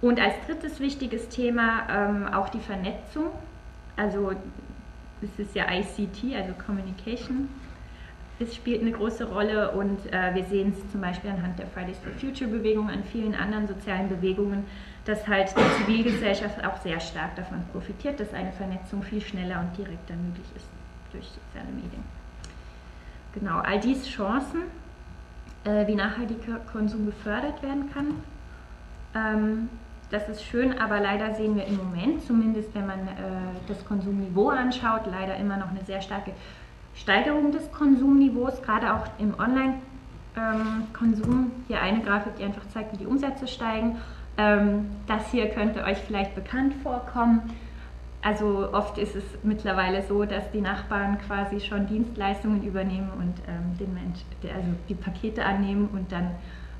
Und als drittes wichtiges Thema ähm, auch die Vernetzung. Also es ist ja ICT, also Communication. Es spielt eine große Rolle und äh, wir sehen es zum Beispiel anhand der Fridays for Future Bewegung, an vielen anderen sozialen Bewegungen, dass halt die Zivilgesellschaft auch sehr stark davon profitiert, dass eine Vernetzung viel schneller und direkter möglich ist durch soziale Medien. Genau, all diese Chancen, äh, wie nachhaltiger Konsum gefördert werden kann, ähm, das ist schön, aber leider sehen wir im Moment, zumindest wenn man äh, das Konsumniveau anschaut, leider immer noch eine sehr starke Steigerung des Konsumniveaus, gerade auch im Online-Konsum. Ähm, hier eine Grafik, die einfach zeigt, wie die Umsätze steigen. Ähm, das hier könnte euch vielleicht bekannt vorkommen. Also oft ist es mittlerweile so, dass die Nachbarn quasi schon Dienstleistungen übernehmen und ähm, den Mensch, also die Pakete annehmen und dann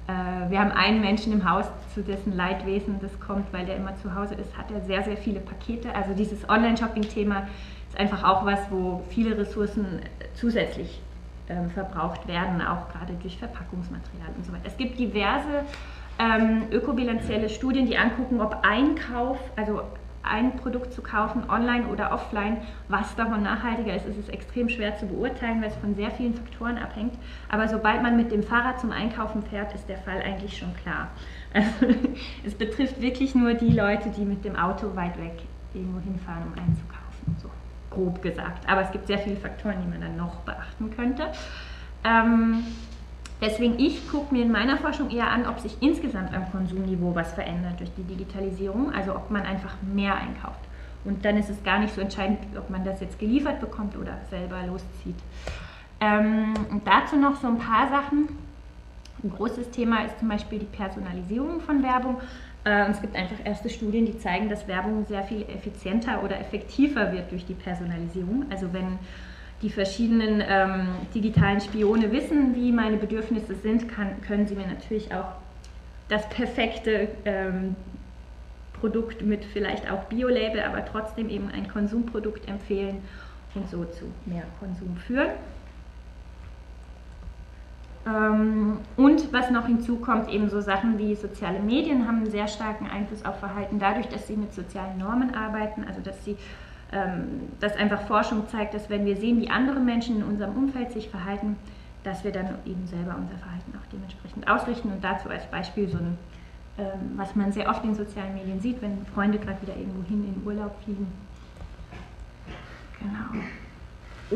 äh, wir haben einen Menschen im Haus, zu dessen Leidwesen das kommt, weil der immer zu Hause ist, hat er sehr, sehr viele Pakete. Also dieses Online-Shopping-Thema ist einfach auch was, wo viele Ressourcen zusätzlich ähm, verbraucht werden, auch gerade durch Verpackungsmaterial und so weiter. Es gibt diverse ähm, ökobilanzielle Studien, die angucken, ob Einkauf, also ein Produkt zu kaufen, online oder offline, was davon nachhaltiger ist, ist es extrem schwer zu beurteilen, weil es von sehr vielen Faktoren abhängt. Aber sobald man mit dem Fahrrad zum Einkaufen fährt, ist der Fall eigentlich schon klar. Also, es betrifft wirklich nur die Leute, die mit dem Auto weit weg irgendwo hinfahren, um einzukaufen, so grob gesagt. Aber es gibt sehr viele Faktoren, die man dann noch beachten könnte. Ähm, Deswegen, ich gucke mir in meiner Forschung eher an, ob sich insgesamt am Konsumniveau was verändert durch die Digitalisierung, also ob man einfach mehr einkauft. Und dann ist es gar nicht so entscheidend, ob man das jetzt geliefert bekommt oder selber loszieht. Ähm, dazu noch so ein paar Sachen. Ein großes Thema ist zum Beispiel die Personalisierung von Werbung. Äh, es gibt einfach erste Studien, die zeigen, dass Werbung sehr viel effizienter oder effektiver wird durch die Personalisierung. Also wenn die verschiedenen ähm, digitalen Spione wissen, wie meine Bedürfnisse sind, kann, können sie mir natürlich auch das perfekte ähm, Produkt mit vielleicht auch Bio-Label, aber trotzdem eben ein Konsumprodukt empfehlen und so zu mehr Konsum führen. Ähm, und was noch hinzukommt, eben so Sachen wie soziale Medien haben einen sehr starken Einfluss auf Verhalten, dadurch, dass sie mit sozialen Normen arbeiten, also dass sie dass einfach Forschung zeigt, dass wenn wir sehen, wie andere Menschen in unserem Umfeld sich verhalten, dass wir dann eben selber unser Verhalten auch dementsprechend ausrichten. Und dazu als Beispiel so ein, ähm, was man sehr oft in sozialen Medien sieht, wenn Freunde gerade wieder irgendwo hin in Urlaub fliegen. Genau.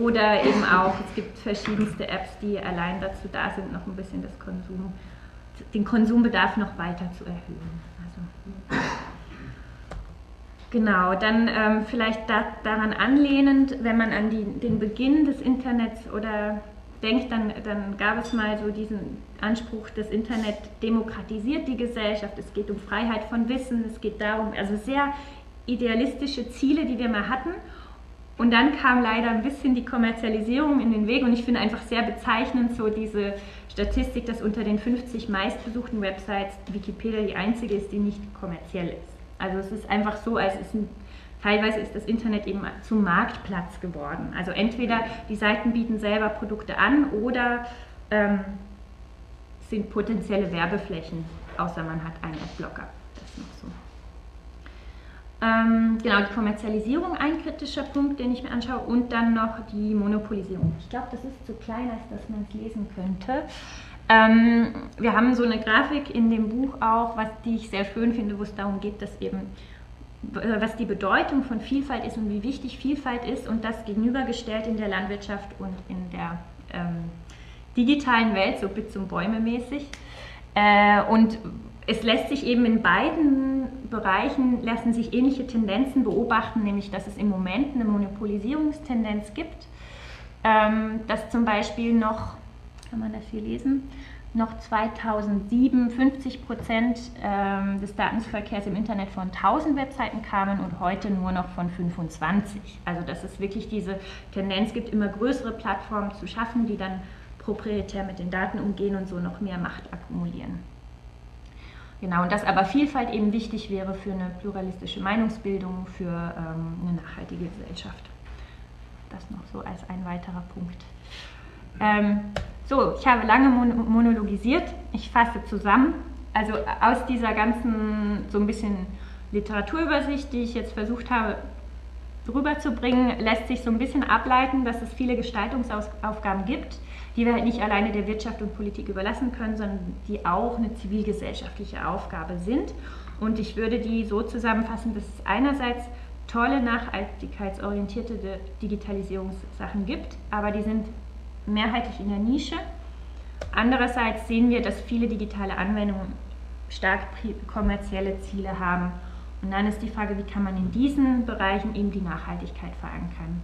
Oder eben auch, es gibt verschiedenste Apps, die allein dazu da sind, noch ein bisschen das Konsum, den Konsumbedarf noch weiter zu erhöhen. Also, Genau, dann ähm, vielleicht da, daran anlehnend, wenn man an die, den Beginn des Internets oder denkt, dann, dann gab es mal so diesen Anspruch, das Internet demokratisiert die Gesellschaft, es geht um Freiheit von Wissen, es geht darum, also sehr idealistische Ziele, die wir mal hatten. Und dann kam leider ein bisschen die Kommerzialisierung in den Weg und ich finde einfach sehr bezeichnend so diese Statistik, dass unter den 50 meistbesuchten Websites Wikipedia die einzige ist, die nicht kommerziell ist. Also es ist einfach so, als ist ein, teilweise ist das Internet eben zum Marktplatz geworden. Also entweder die Seiten bieten selber Produkte an oder ähm, sind potenzielle Werbeflächen, außer man hat einen Adblocker. Das ist noch so. Ähm, genau, die Kommerzialisierung ein kritischer Punkt, den ich mir anschaue, und dann noch die Monopolisierung. Ich glaube, das ist zu klein, als dass man es lesen könnte. Ähm, wir haben so eine Grafik in dem Buch auch, was die ich sehr schön finde, wo es darum geht, dass eben was die Bedeutung von Vielfalt ist und wie wichtig Vielfalt ist und das gegenübergestellt in der Landwirtschaft und in der ähm, digitalen Welt, so Bits und Bäume mäßig. Äh, und es lässt sich eben in beiden Bereichen lassen sich ähnliche Tendenzen beobachten, nämlich dass es im Moment eine Monopolisierungstendenz gibt, ähm, dass zum Beispiel noch kann man das hier lesen, noch 2007 50 Prozent ähm, des Datenverkehrs im Internet von 1000 Webseiten kamen und heute nur noch von 25. Also dass es wirklich diese Tendenz gibt, immer größere Plattformen zu schaffen, die dann proprietär mit den Daten umgehen und so noch mehr Macht akkumulieren. Genau, und dass aber Vielfalt eben wichtig wäre für eine pluralistische Meinungsbildung, für ähm, eine nachhaltige Gesellschaft. Das noch so als ein weiterer Punkt. Ähm, so, ich habe lange mon monologisiert. Ich fasse zusammen. Also aus dieser ganzen so ein bisschen Literaturübersicht, die ich jetzt versucht habe rüberzubringen, lässt sich so ein bisschen ableiten, dass es viele Gestaltungsaufgaben gibt, die wir halt nicht alleine der Wirtschaft und Politik überlassen können, sondern die auch eine zivilgesellschaftliche Aufgabe sind. Und ich würde die so zusammenfassen, dass es einerseits tolle nachhaltigkeitsorientierte Digitalisierungssachen gibt, aber die sind mehrheitlich in der Nische. Andererseits sehen wir, dass viele digitale Anwendungen stark kommerzielle Ziele haben. Und dann ist die Frage, wie kann man in diesen Bereichen eben die Nachhaltigkeit verankern.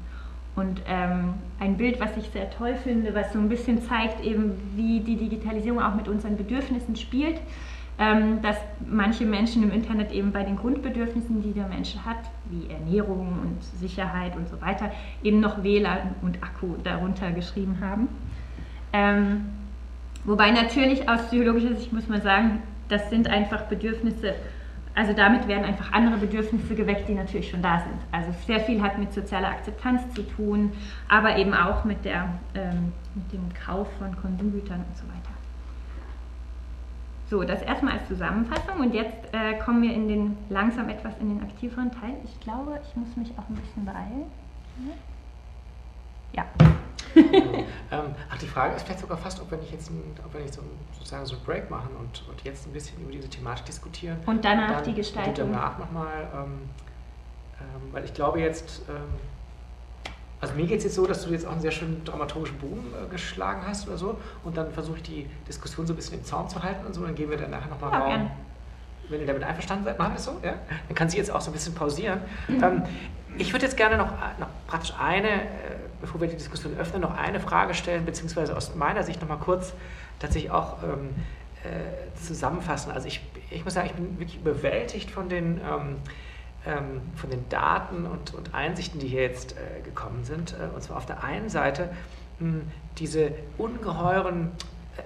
Und ähm, ein Bild, was ich sehr toll finde, was so ein bisschen zeigt, eben wie die Digitalisierung auch mit unseren Bedürfnissen spielt, dass manche Menschen im Internet eben bei den Grundbedürfnissen, die der Mensch hat, wie Ernährung und Sicherheit und so weiter, eben noch WLAN und Akku darunter geschrieben haben. Ähm, wobei natürlich aus psychologischer Sicht muss man sagen, das sind einfach Bedürfnisse, also damit werden einfach andere Bedürfnisse geweckt, die natürlich schon da sind. Also sehr viel hat mit sozialer Akzeptanz zu tun, aber eben auch mit, der, ähm, mit dem Kauf von Konsumgütern und so weiter. So, das erstmal als Zusammenfassung und jetzt äh, kommen wir in den langsam etwas in den aktiveren Teil. Ich glaube, ich muss mich auch ein bisschen beeilen. Ja. ähm, ach, die Frage ist vielleicht sogar fast, ob wir nicht jetzt ein, ob wir nicht so, sozusagen so einen Break machen und, und jetzt ein bisschen über diese Thematik diskutieren. Und danach und dann, die Gestaltung. Und danach nochmal, ähm, ähm, weil ich glaube jetzt, ähm, also mir geht es jetzt so, dass du jetzt auch einen sehr schönen dramaturgischen Bogen äh, geschlagen hast oder so und dann versuche ich die Diskussion so ein bisschen im Zaum zu halten und so, dann gehen wir dann nachher nochmal ja, Raum. Gern. Wenn ihr damit einverstanden seid, machen wir es so, ja? Dann kann sie jetzt auch so ein bisschen pausieren. Mhm. Ähm, ich würde jetzt gerne noch, noch praktisch eine, äh, bevor wir die Diskussion öffnen, noch eine Frage stellen, beziehungsweise aus meiner Sicht nochmal kurz tatsächlich auch ähm, äh, zusammenfassen. Also ich, ich muss sagen, ich bin wirklich überwältigt von den, ähm, ähm, von den Daten und, und Einsichten, die hier jetzt äh, gekommen sind. Äh, und zwar auf der einen Seite mh, diese ungeheuren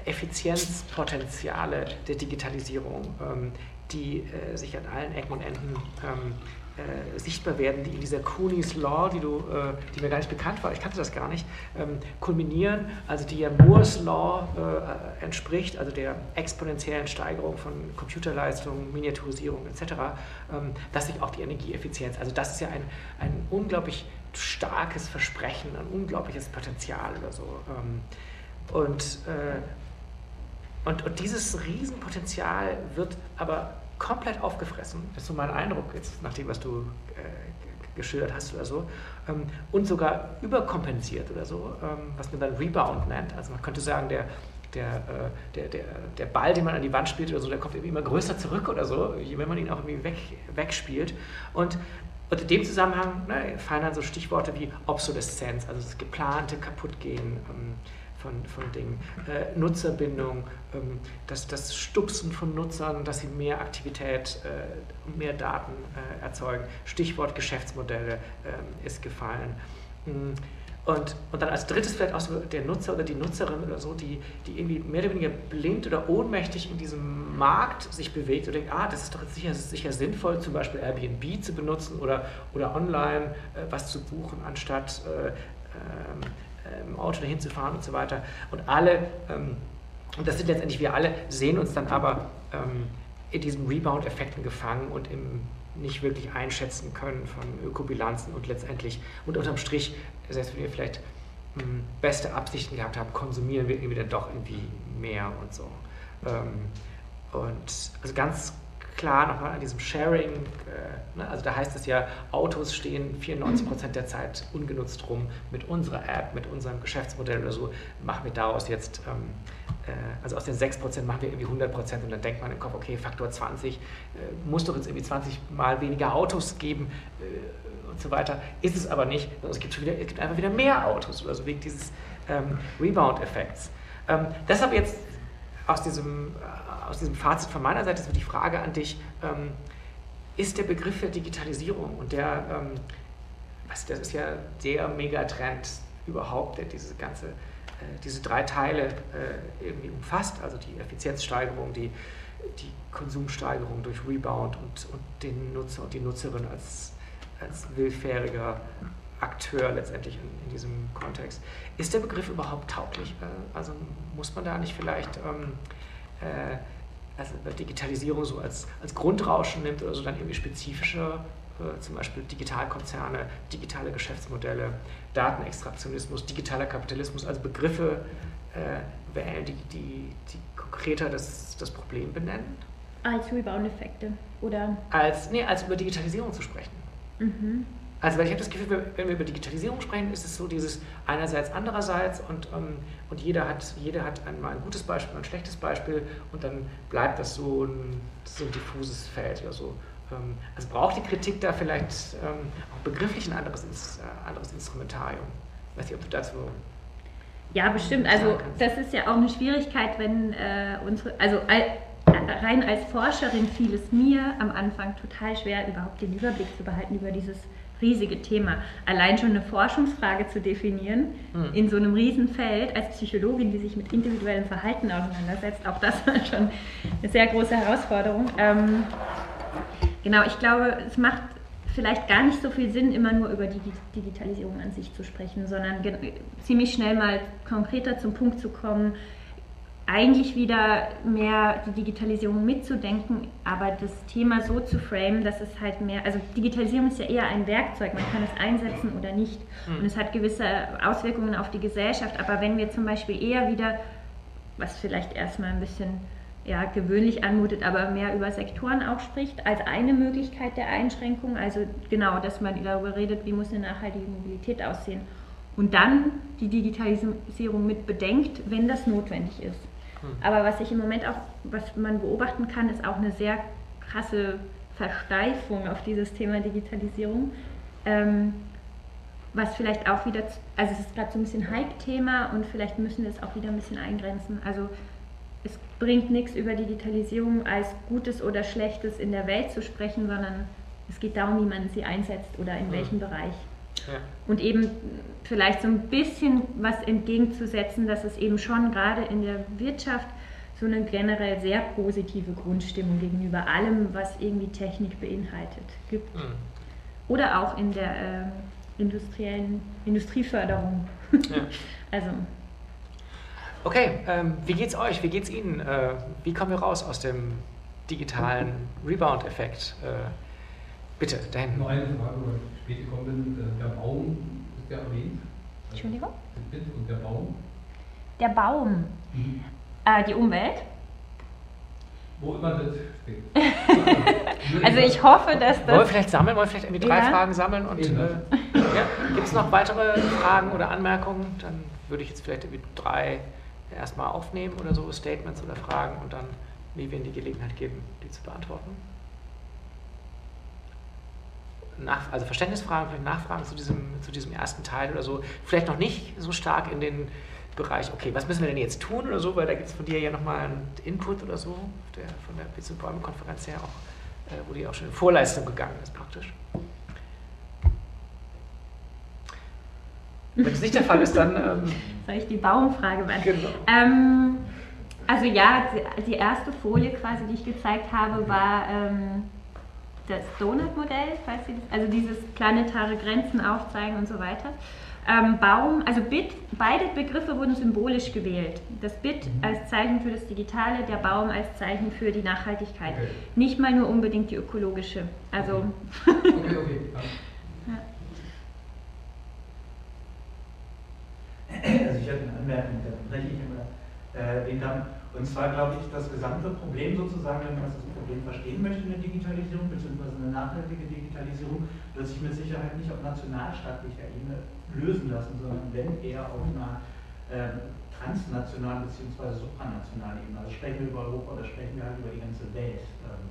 Effizienzpotenziale der Digitalisierung, ähm, die äh, sich an allen Ecken und Enden ähm, äh, sichtbar werden, die in dieser Cooney's Law, die, du, äh, die mir gar nicht bekannt war, ich kannte das gar nicht, ähm, kulminieren, also die ja Moore's Law äh, entspricht, also der exponentiellen Steigerung von Computerleistung, Miniaturisierung etc., ähm, dass sich auch die Energieeffizienz, also das ist ja ein, ein unglaublich starkes Versprechen, ein unglaubliches Potenzial oder so. Ähm, und, äh, und, und dieses Riesenpotenzial wird aber komplett aufgefressen. Das ist so mein Eindruck jetzt, nach dem, was du äh, geschildert hast oder so. Ähm, und sogar überkompensiert oder so, ähm, was man dann Rebound nennt. Also man könnte sagen, der, der, äh, der, der, der Ball, den man an die Wand spielt oder so, der kommt immer größer zurück oder so, wenn man ihn auch irgendwie weg, wegspielt. Und in dem Zusammenhang ne, fallen dann so Stichworte wie Obsoleszenz, also das geplante Kaputtgehen, ähm, von, von Dingen. Äh, Nutzerbindung, ähm, das, das Stupsen von Nutzern, dass sie mehr Aktivität, äh, mehr Daten äh, erzeugen. Stichwort Geschäftsmodelle ähm, ist gefallen. Mm, und, und dann als drittes vielleicht auch so der Nutzer oder die Nutzerin oder so, die, die irgendwie mehr oder weniger blind oder ohnmächtig in diesem Markt sich bewegt und denkt, ah, das ist doch sicher, sicher sinnvoll, zum Beispiel Airbnb zu benutzen oder, oder online äh, was zu buchen, anstatt äh, ähm, im Auto dahin zu fahren und so weiter. Und alle, ähm, und das sind letztendlich wir alle, sehen uns dann aber ähm, in diesen Rebound-Effekten gefangen und im nicht wirklich einschätzen können von Ökobilanzen und letztendlich und unterm Strich, selbst wenn wir vielleicht ähm, beste Absichten gehabt haben, konsumieren wir irgendwie dann doch irgendwie mehr und so. Ähm, und also ganz klar nochmal an diesem Sharing, äh, ne, also da heißt es ja, Autos stehen 94% der Zeit ungenutzt rum. Mit unserer App, mit unserem Geschäftsmodell oder so, machen wir daraus jetzt, ähm, äh, also aus den 6% machen wir irgendwie 100% und dann denkt man im Kopf, okay, Faktor 20, äh, muss doch jetzt irgendwie 20 mal weniger Autos geben äh, und so weiter. Ist es aber nicht, es gibt, wieder, es gibt einfach wieder mehr Autos, also wegen dieses ähm, Rebound-Effekts. Ähm, deshalb jetzt aus diesem aus diesem Fazit von meiner Seite ist die Frage an dich, ähm, ist der Begriff der Digitalisierung und der, ähm, was, das ist ja der Megatrend überhaupt, der diese ganze, äh, diese drei Teile äh, irgendwie umfasst, also die Effizienzsteigerung, die die Konsumsteigerung durch Rebound und, und den Nutzer und die Nutzerin als, als willfähriger Akteur letztendlich in, in, diesem Kontext. Ist der Begriff überhaupt tauglich? Äh, also muss man da nicht vielleicht ähm, äh, also Digitalisierung so als, als Grundrauschen nimmt oder so dann irgendwie spezifische, äh, zum Beispiel Digitalkonzerne, digitale Geschäftsmodelle, Datenextraktionismus, digitaler Kapitalismus, also Begriffe äh, wählen, die, die, die konkreter das, das Problem benennen? Als Rebound-Effekte, oder? Als, nee, als über Digitalisierung zu sprechen. Mhm. Also weil ich habe das Gefühl, wenn wir über Digitalisierung sprechen, ist es so dieses einerseits, andererseits und, ähm, und jeder hat, jeder hat einmal ein gutes Beispiel, ein schlechtes Beispiel und dann bleibt das so ein, so ein diffuses Feld oder so. Ähm, also braucht die Kritik da vielleicht ähm, auch begrifflich ein anderes, äh, anderes Instrumentarium? Ich weiß nicht, ob du dazu ja, bestimmt. Also das ist ja auch eine Schwierigkeit, wenn äh, unsere, also rein als Forscherin fiel es mir am Anfang total schwer, überhaupt den Überblick zu behalten über dieses riesige Thema. Allein schon eine Forschungsfrage zu definieren mhm. in so einem Riesenfeld als Psychologin, die sich mit individuellem Verhalten auseinandersetzt, auch das war schon eine sehr große Herausforderung. Ähm, genau, ich glaube, es macht vielleicht gar nicht so viel Sinn, immer nur über die Digitalisierung an sich zu sprechen, sondern ziemlich schnell mal konkreter zum Punkt zu kommen, eigentlich wieder mehr die Digitalisierung mitzudenken, aber das Thema so zu framen, dass es halt mehr, also Digitalisierung ist ja eher ein Werkzeug, man kann es einsetzen oder nicht hm. und es hat gewisse Auswirkungen auf die Gesellschaft, aber wenn wir zum Beispiel eher wieder, was vielleicht erstmal ein bisschen ja, gewöhnlich anmutet, aber mehr über Sektoren auch spricht, als eine Möglichkeit der Einschränkung, also genau, dass man darüber redet, wie muss eine nachhaltige Mobilität aussehen und dann die Digitalisierung mit bedenkt, wenn das notwendig ist. Hm. Aber was ich im Moment auch, was man beobachten kann, ist auch eine sehr krasse Versteifung auf dieses Thema Digitalisierung. Ähm, was vielleicht auch wieder, also es ist gerade so ein bisschen Hype-Thema und vielleicht müssen wir es auch wieder ein bisschen eingrenzen. Also es bringt nichts über Digitalisierung als Gutes oder Schlechtes in der Welt zu sprechen, sondern es geht darum, wie man sie einsetzt oder in hm. welchem Bereich. Ja. Und eben vielleicht so ein bisschen was entgegenzusetzen, dass es eben schon gerade in der Wirtschaft so eine generell sehr positive Grundstimmung gegenüber allem, was irgendwie Technik beinhaltet, gibt. Mhm. Oder auch in der äh, industriellen Industrieförderung. Ja. also. Okay, ähm, wie geht's euch? Wie geht's Ihnen? Äh, wie kommen wir raus aus dem digitalen Rebound-Effekt? Äh, bitte, da hinten. Nur eine Frage, weil ich spät gekommen bin. Äh, der Baum ist der erwähnt? Entschuldigung? Und der Baum? Der Baum. Mhm. Äh, die Umwelt. Wo immer das steht. also ich hoffe, dass das... Wollen wir vielleicht sammeln? Wollen wir vielleicht irgendwie drei ja. Fragen sammeln? Und, äh, ja? Gibt es noch weitere Fragen oder Anmerkungen? Dann würde ich jetzt vielleicht irgendwie drei erstmal aufnehmen oder so, Statements oder Fragen und dann Vivian die Gelegenheit geben, die zu beantworten nach, also Verständnisfragen, vielleicht Nachfragen zu diesem, zu diesem ersten Teil oder so. Vielleicht noch nicht so stark in den Bereich, okay, was müssen wir denn jetzt tun oder so, weil da gibt es von dir ja nochmal einen Input oder so, der von der Bits- und Bäume-Konferenz her auch, äh, wo die auch schon in Vorleistung gegangen ist praktisch. Wenn es nicht der Fall ist, dann. Ähm, Soll ich die Baumfrage beantworten? Genau. Ähm, also ja, die erste Folie quasi, die ich gezeigt habe, war ähm, das Donut-Modell, also dieses planetare Grenzen aufzeigen und so weiter. Ähm, Baum, also Bit, beide Begriffe wurden symbolisch gewählt. Das Bit mhm. als Zeichen für das Digitale, der Baum als Zeichen für die Nachhaltigkeit. Okay. Nicht mal nur unbedingt die ökologische. Also. Okay, okay. okay. ja. Also ich hatte eine Anmerkung, da breche ich immer äh, den Damm. Und zwar glaube ich, das gesamte Problem sozusagen, wenn man das Problem verstehen möchte in der Digitalisierung, beziehungsweise eine nachhaltige Digitalisierung, wird sich mit Sicherheit nicht auf nationalstaatlicher Ebene lösen lassen, sondern wenn eher auf einer äh, transnationalen bzw. supranationalen Ebene. Also sprechen wir über Europa oder sprechen wir halt über die ganze Welt. Ähm,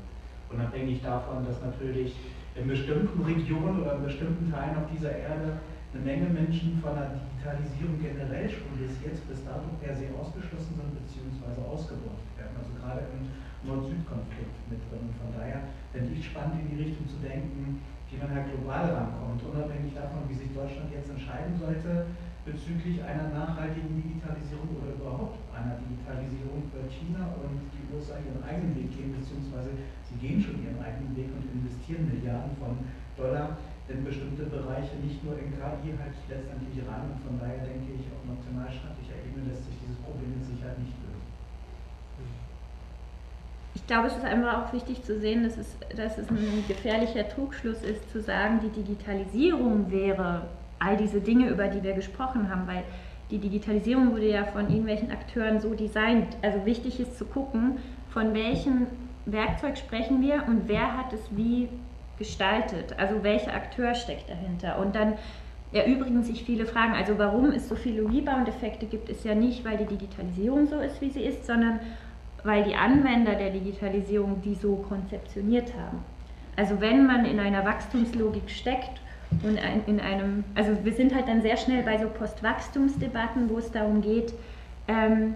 unabhängig davon, dass natürlich in bestimmten Regionen oder in bestimmten Teilen auf dieser Erde eine Menge Menschen von der Digitalisierung generell schon bis jetzt, bis dato per se ausgeschlossen sind bzw. ausgebeutet werden. Also gerade im Nord-Süd-Konflikt mit drin. Von daher fände ich spannend, in die Richtung zu denken, wie man halt global rankommt, unabhängig davon, wie sich Deutschland jetzt entscheiden sollte, bezüglich einer nachhaltigen Digitalisierung oder überhaupt einer Digitalisierung bei China und die USA ihren eigenen Weg gehen, beziehungsweise sie gehen schon ihren eigenen Weg und investieren Milliarden von Dollar in bestimmte Bereiche, nicht nur in KI, halt letztendlich ran. Und von daher denke ich, auf nationalstaatlicher Ebene lässt sich dieses Problem mit Sicherheit nicht. Ich glaube, es ist einfach auch wichtig zu sehen, dass es, dass es ein gefährlicher Trugschluss ist, zu sagen, die Digitalisierung wäre all diese Dinge, über die wir gesprochen haben, weil die Digitalisierung wurde ja von irgendwelchen Akteuren so designt. Also wichtig ist zu gucken, von welchem Werkzeug sprechen wir und wer hat es wie gestaltet. Also welcher Akteur steckt dahinter. Und dann erübrigen sich viele Fragen. Also warum es so viele Rebound-Effekte gibt, ist ja nicht, weil die Digitalisierung so ist, wie sie ist, sondern weil die Anwender der Digitalisierung die so konzeptioniert haben. Also wenn man in einer Wachstumslogik steckt und in einem, also wir sind halt dann sehr schnell bei so Postwachstumsdebatten, wo es darum geht, ähm,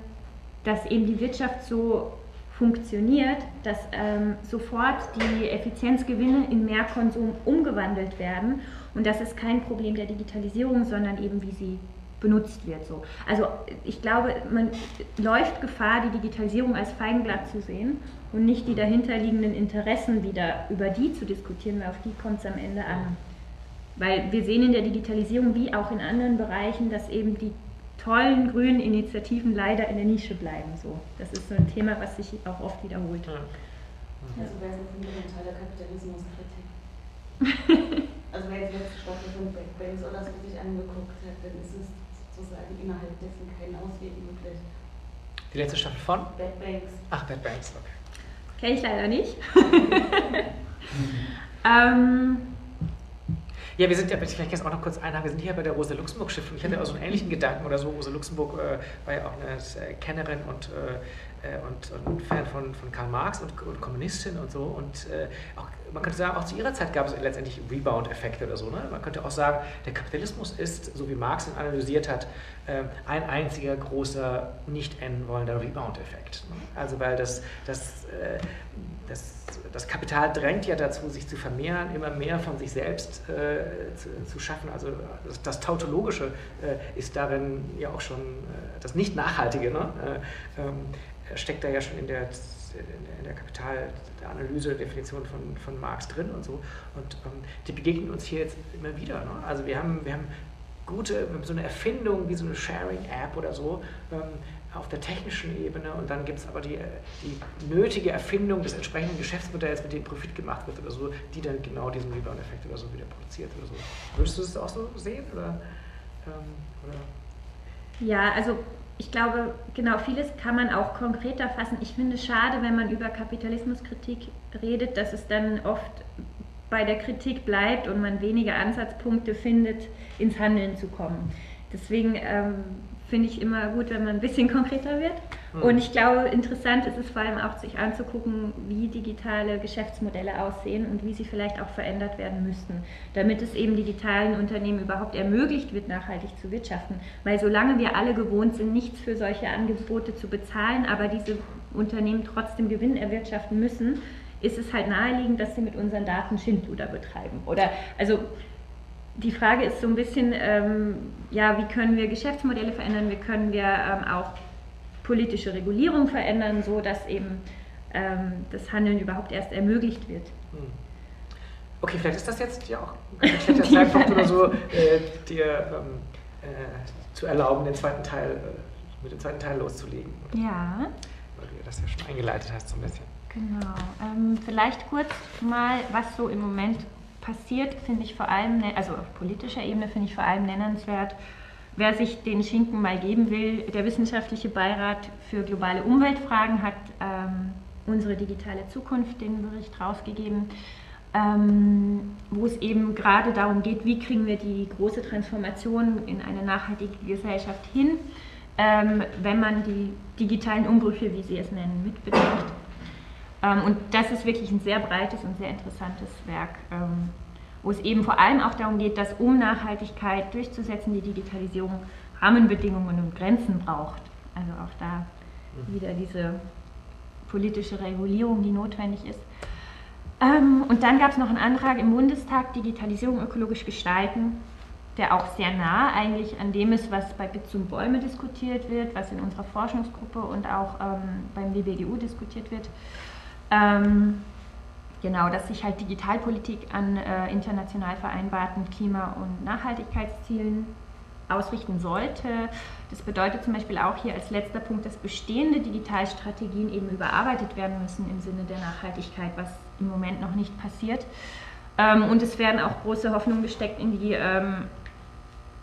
dass eben die Wirtschaft so funktioniert, dass ähm, sofort die Effizienzgewinne in mehr Konsum umgewandelt werden. Und das ist kein Problem der Digitalisierung, sondern eben wie sie benutzt wird. So. Also ich glaube, man läuft Gefahr, die Digitalisierung als Feigenblatt zu sehen und nicht die dahinterliegenden Interessen wieder über die zu diskutieren, weil auf die kommt es am Ende an. Weil wir sehen in der Digitalisierung wie auch in anderen Bereichen, dass eben die tollen grünen Initiativen leider in der Nische bleiben. So. Das ist so ein Thema, was sich auch oft wiederholt. Ja. Also wäre es eine fundamentale Kapitalismuskritik. also wer jetzt letzte Staffel von Backbanks oder so sich angeguckt hat, dann ist es sozusagen innerhalb dessen kein Ausweg möglich. Die letzte Staffel von? Bad Banks. Ach, Bad Banks, okay. Kenne ich leider nicht. ähm, ja, wir sind ja, vielleicht jetzt auch noch kurz einhaken, wir sind hier bei der Rosa Luxemburg Stiftung. Ich hatte auch so einen ähnlichen Gedanken oder so. Rosa Luxemburg äh, war ja auch eine äh, Kennerin und, äh, und, und, Fan von, von Karl Marx und, und Kommunistin und so. Und äh, auch, man könnte sagen, auch zu ihrer Zeit gab es letztendlich Rebound-Effekte oder so. Ne? Man könnte auch sagen, der Kapitalismus ist, so wie Marx ihn analysiert hat, äh, ein einziger großer, nicht enden wollender Rebound-Effekt. Ne? Also weil das, das, das das Kapital drängt ja dazu, sich zu vermehren, immer mehr von sich selbst äh, zu, zu, schaffen. Also das, das Tautologische äh, ist darin ja auch schon, äh, das Nicht-Nachhaltige ne? Äh, ähm, steckt da ja schon in der, in der Kapitalanalyse, Definition von, von Marx drin und so. Und ähm, die begegnen uns hier jetzt immer wieder. Ne? Also wir haben, wir haben gute, so eine Erfindung wie so eine Sharing-App oder so, ähm, auf der technischen Ebene und dann gibt es aber die, die nötige Erfindung des entsprechenden Geschäftsmodells, mit dem Profit gemacht wird oder so, die dann genau diesen Rebound-Effekt oder so wieder produziert oder so. Würdest du das auch so sehen? Oder, ähm, oder? Ja, also ich glaube, genau, vieles kann man auch konkreter fassen. Ich finde es schade, wenn man über Kapitalismuskritik redet, dass es dann oft bei der Kritik bleibt und man weniger Ansatzpunkte findet, ins Handeln zu kommen. Deswegen ähm, finde ich immer gut, wenn man ein bisschen konkreter wird. Mhm. Und ich glaube, interessant ist es vor allem auch, sich anzugucken, wie digitale Geschäftsmodelle aussehen und wie sie vielleicht auch verändert werden müssten, damit es eben digitalen Unternehmen überhaupt ermöglicht wird, nachhaltig zu wirtschaften. Weil solange wir alle gewohnt sind, nichts für solche Angebote zu bezahlen, aber diese Unternehmen trotzdem Gewinn erwirtschaften müssen, ist es halt naheliegend, dass sie mit unseren Daten Schindluder betreiben. Oder also die Frage ist so ein bisschen, ähm, ja, wie können wir Geschäftsmodelle verändern, wie können wir ähm, auch politische Regulierung verändern, so dass eben ähm, das Handeln überhaupt erst ermöglicht wird. Hm. Okay, vielleicht ist das jetzt ja auch ein schlechter Zeitpunkt oder so, äh, dir ähm, äh, zu erlauben, den zweiten Teil, äh, mit dem zweiten Teil loszulegen. Ja. Weil du das ja schon eingeleitet hast, so ein bisschen. Genau. Ähm, vielleicht kurz mal, was so im Moment passiert, finde ich vor allem, ne, also auf politischer Ebene finde ich vor allem nennenswert, wer sich den Schinken mal geben will, der Wissenschaftliche Beirat für globale Umweltfragen hat ähm, unsere digitale Zukunft, den Bericht rausgegeben, ähm, wo es eben gerade darum geht, wie kriegen wir die große Transformation in eine nachhaltige Gesellschaft hin, ähm, wenn man die digitalen Umbrüche, wie Sie es nennen, mitbedenkt. Ähm, und das ist wirklich ein sehr breites und sehr interessantes Werk, ähm, wo es eben vor allem auch darum geht, dass um Nachhaltigkeit durchzusetzen, die Digitalisierung Rahmenbedingungen und Grenzen braucht. Also auch da wieder diese politische Regulierung, die notwendig ist. Ähm, und dann gab es noch einen Antrag im Bundestag, Digitalisierung ökologisch gestalten. der auch sehr nah eigentlich an dem ist, was bei Bits und Bäume diskutiert wird, was in unserer Forschungsgruppe und auch ähm, beim WBGU diskutiert wird. Ähm, genau, dass sich halt Digitalpolitik an äh, international vereinbarten Klima- und Nachhaltigkeitszielen ausrichten sollte. Das bedeutet zum Beispiel auch hier als letzter Punkt, dass bestehende Digitalstrategien eben überarbeitet werden müssen im Sinne der Nachhaltigkeit, was im Moment noch nicht passiert. Ähm, und es werden auch große Hoffnungen gesteckt in die ähm,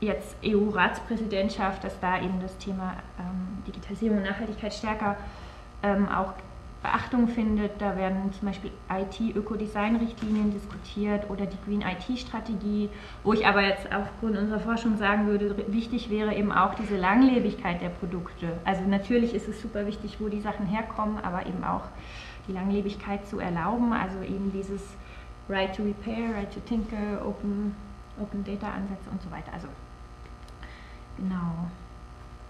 jetzt EU-Ratspräsidentschaft, dass da eben das Thema ähm, Digitalisierung und Nachhaltigkeit stärker auch Beachtung findet. Da werden zum Beispiel IT-Ökodesign-Richtlinien diskutiert oder die Green IT-Strategie, wo ich aber jetzt aufgrund unserer Forschung sagen würde, wichtig wäre eben auch diese Langlebigkeit der Produkte. Also natürlich ist es super wichtig, wo die Sachen herkommen, aber eben auch die Langlebigkeit zu erlauben, also eben dieses Right to Repair, Right to Tinker, Open, Open Data Ansätze und so weiter. Also genau.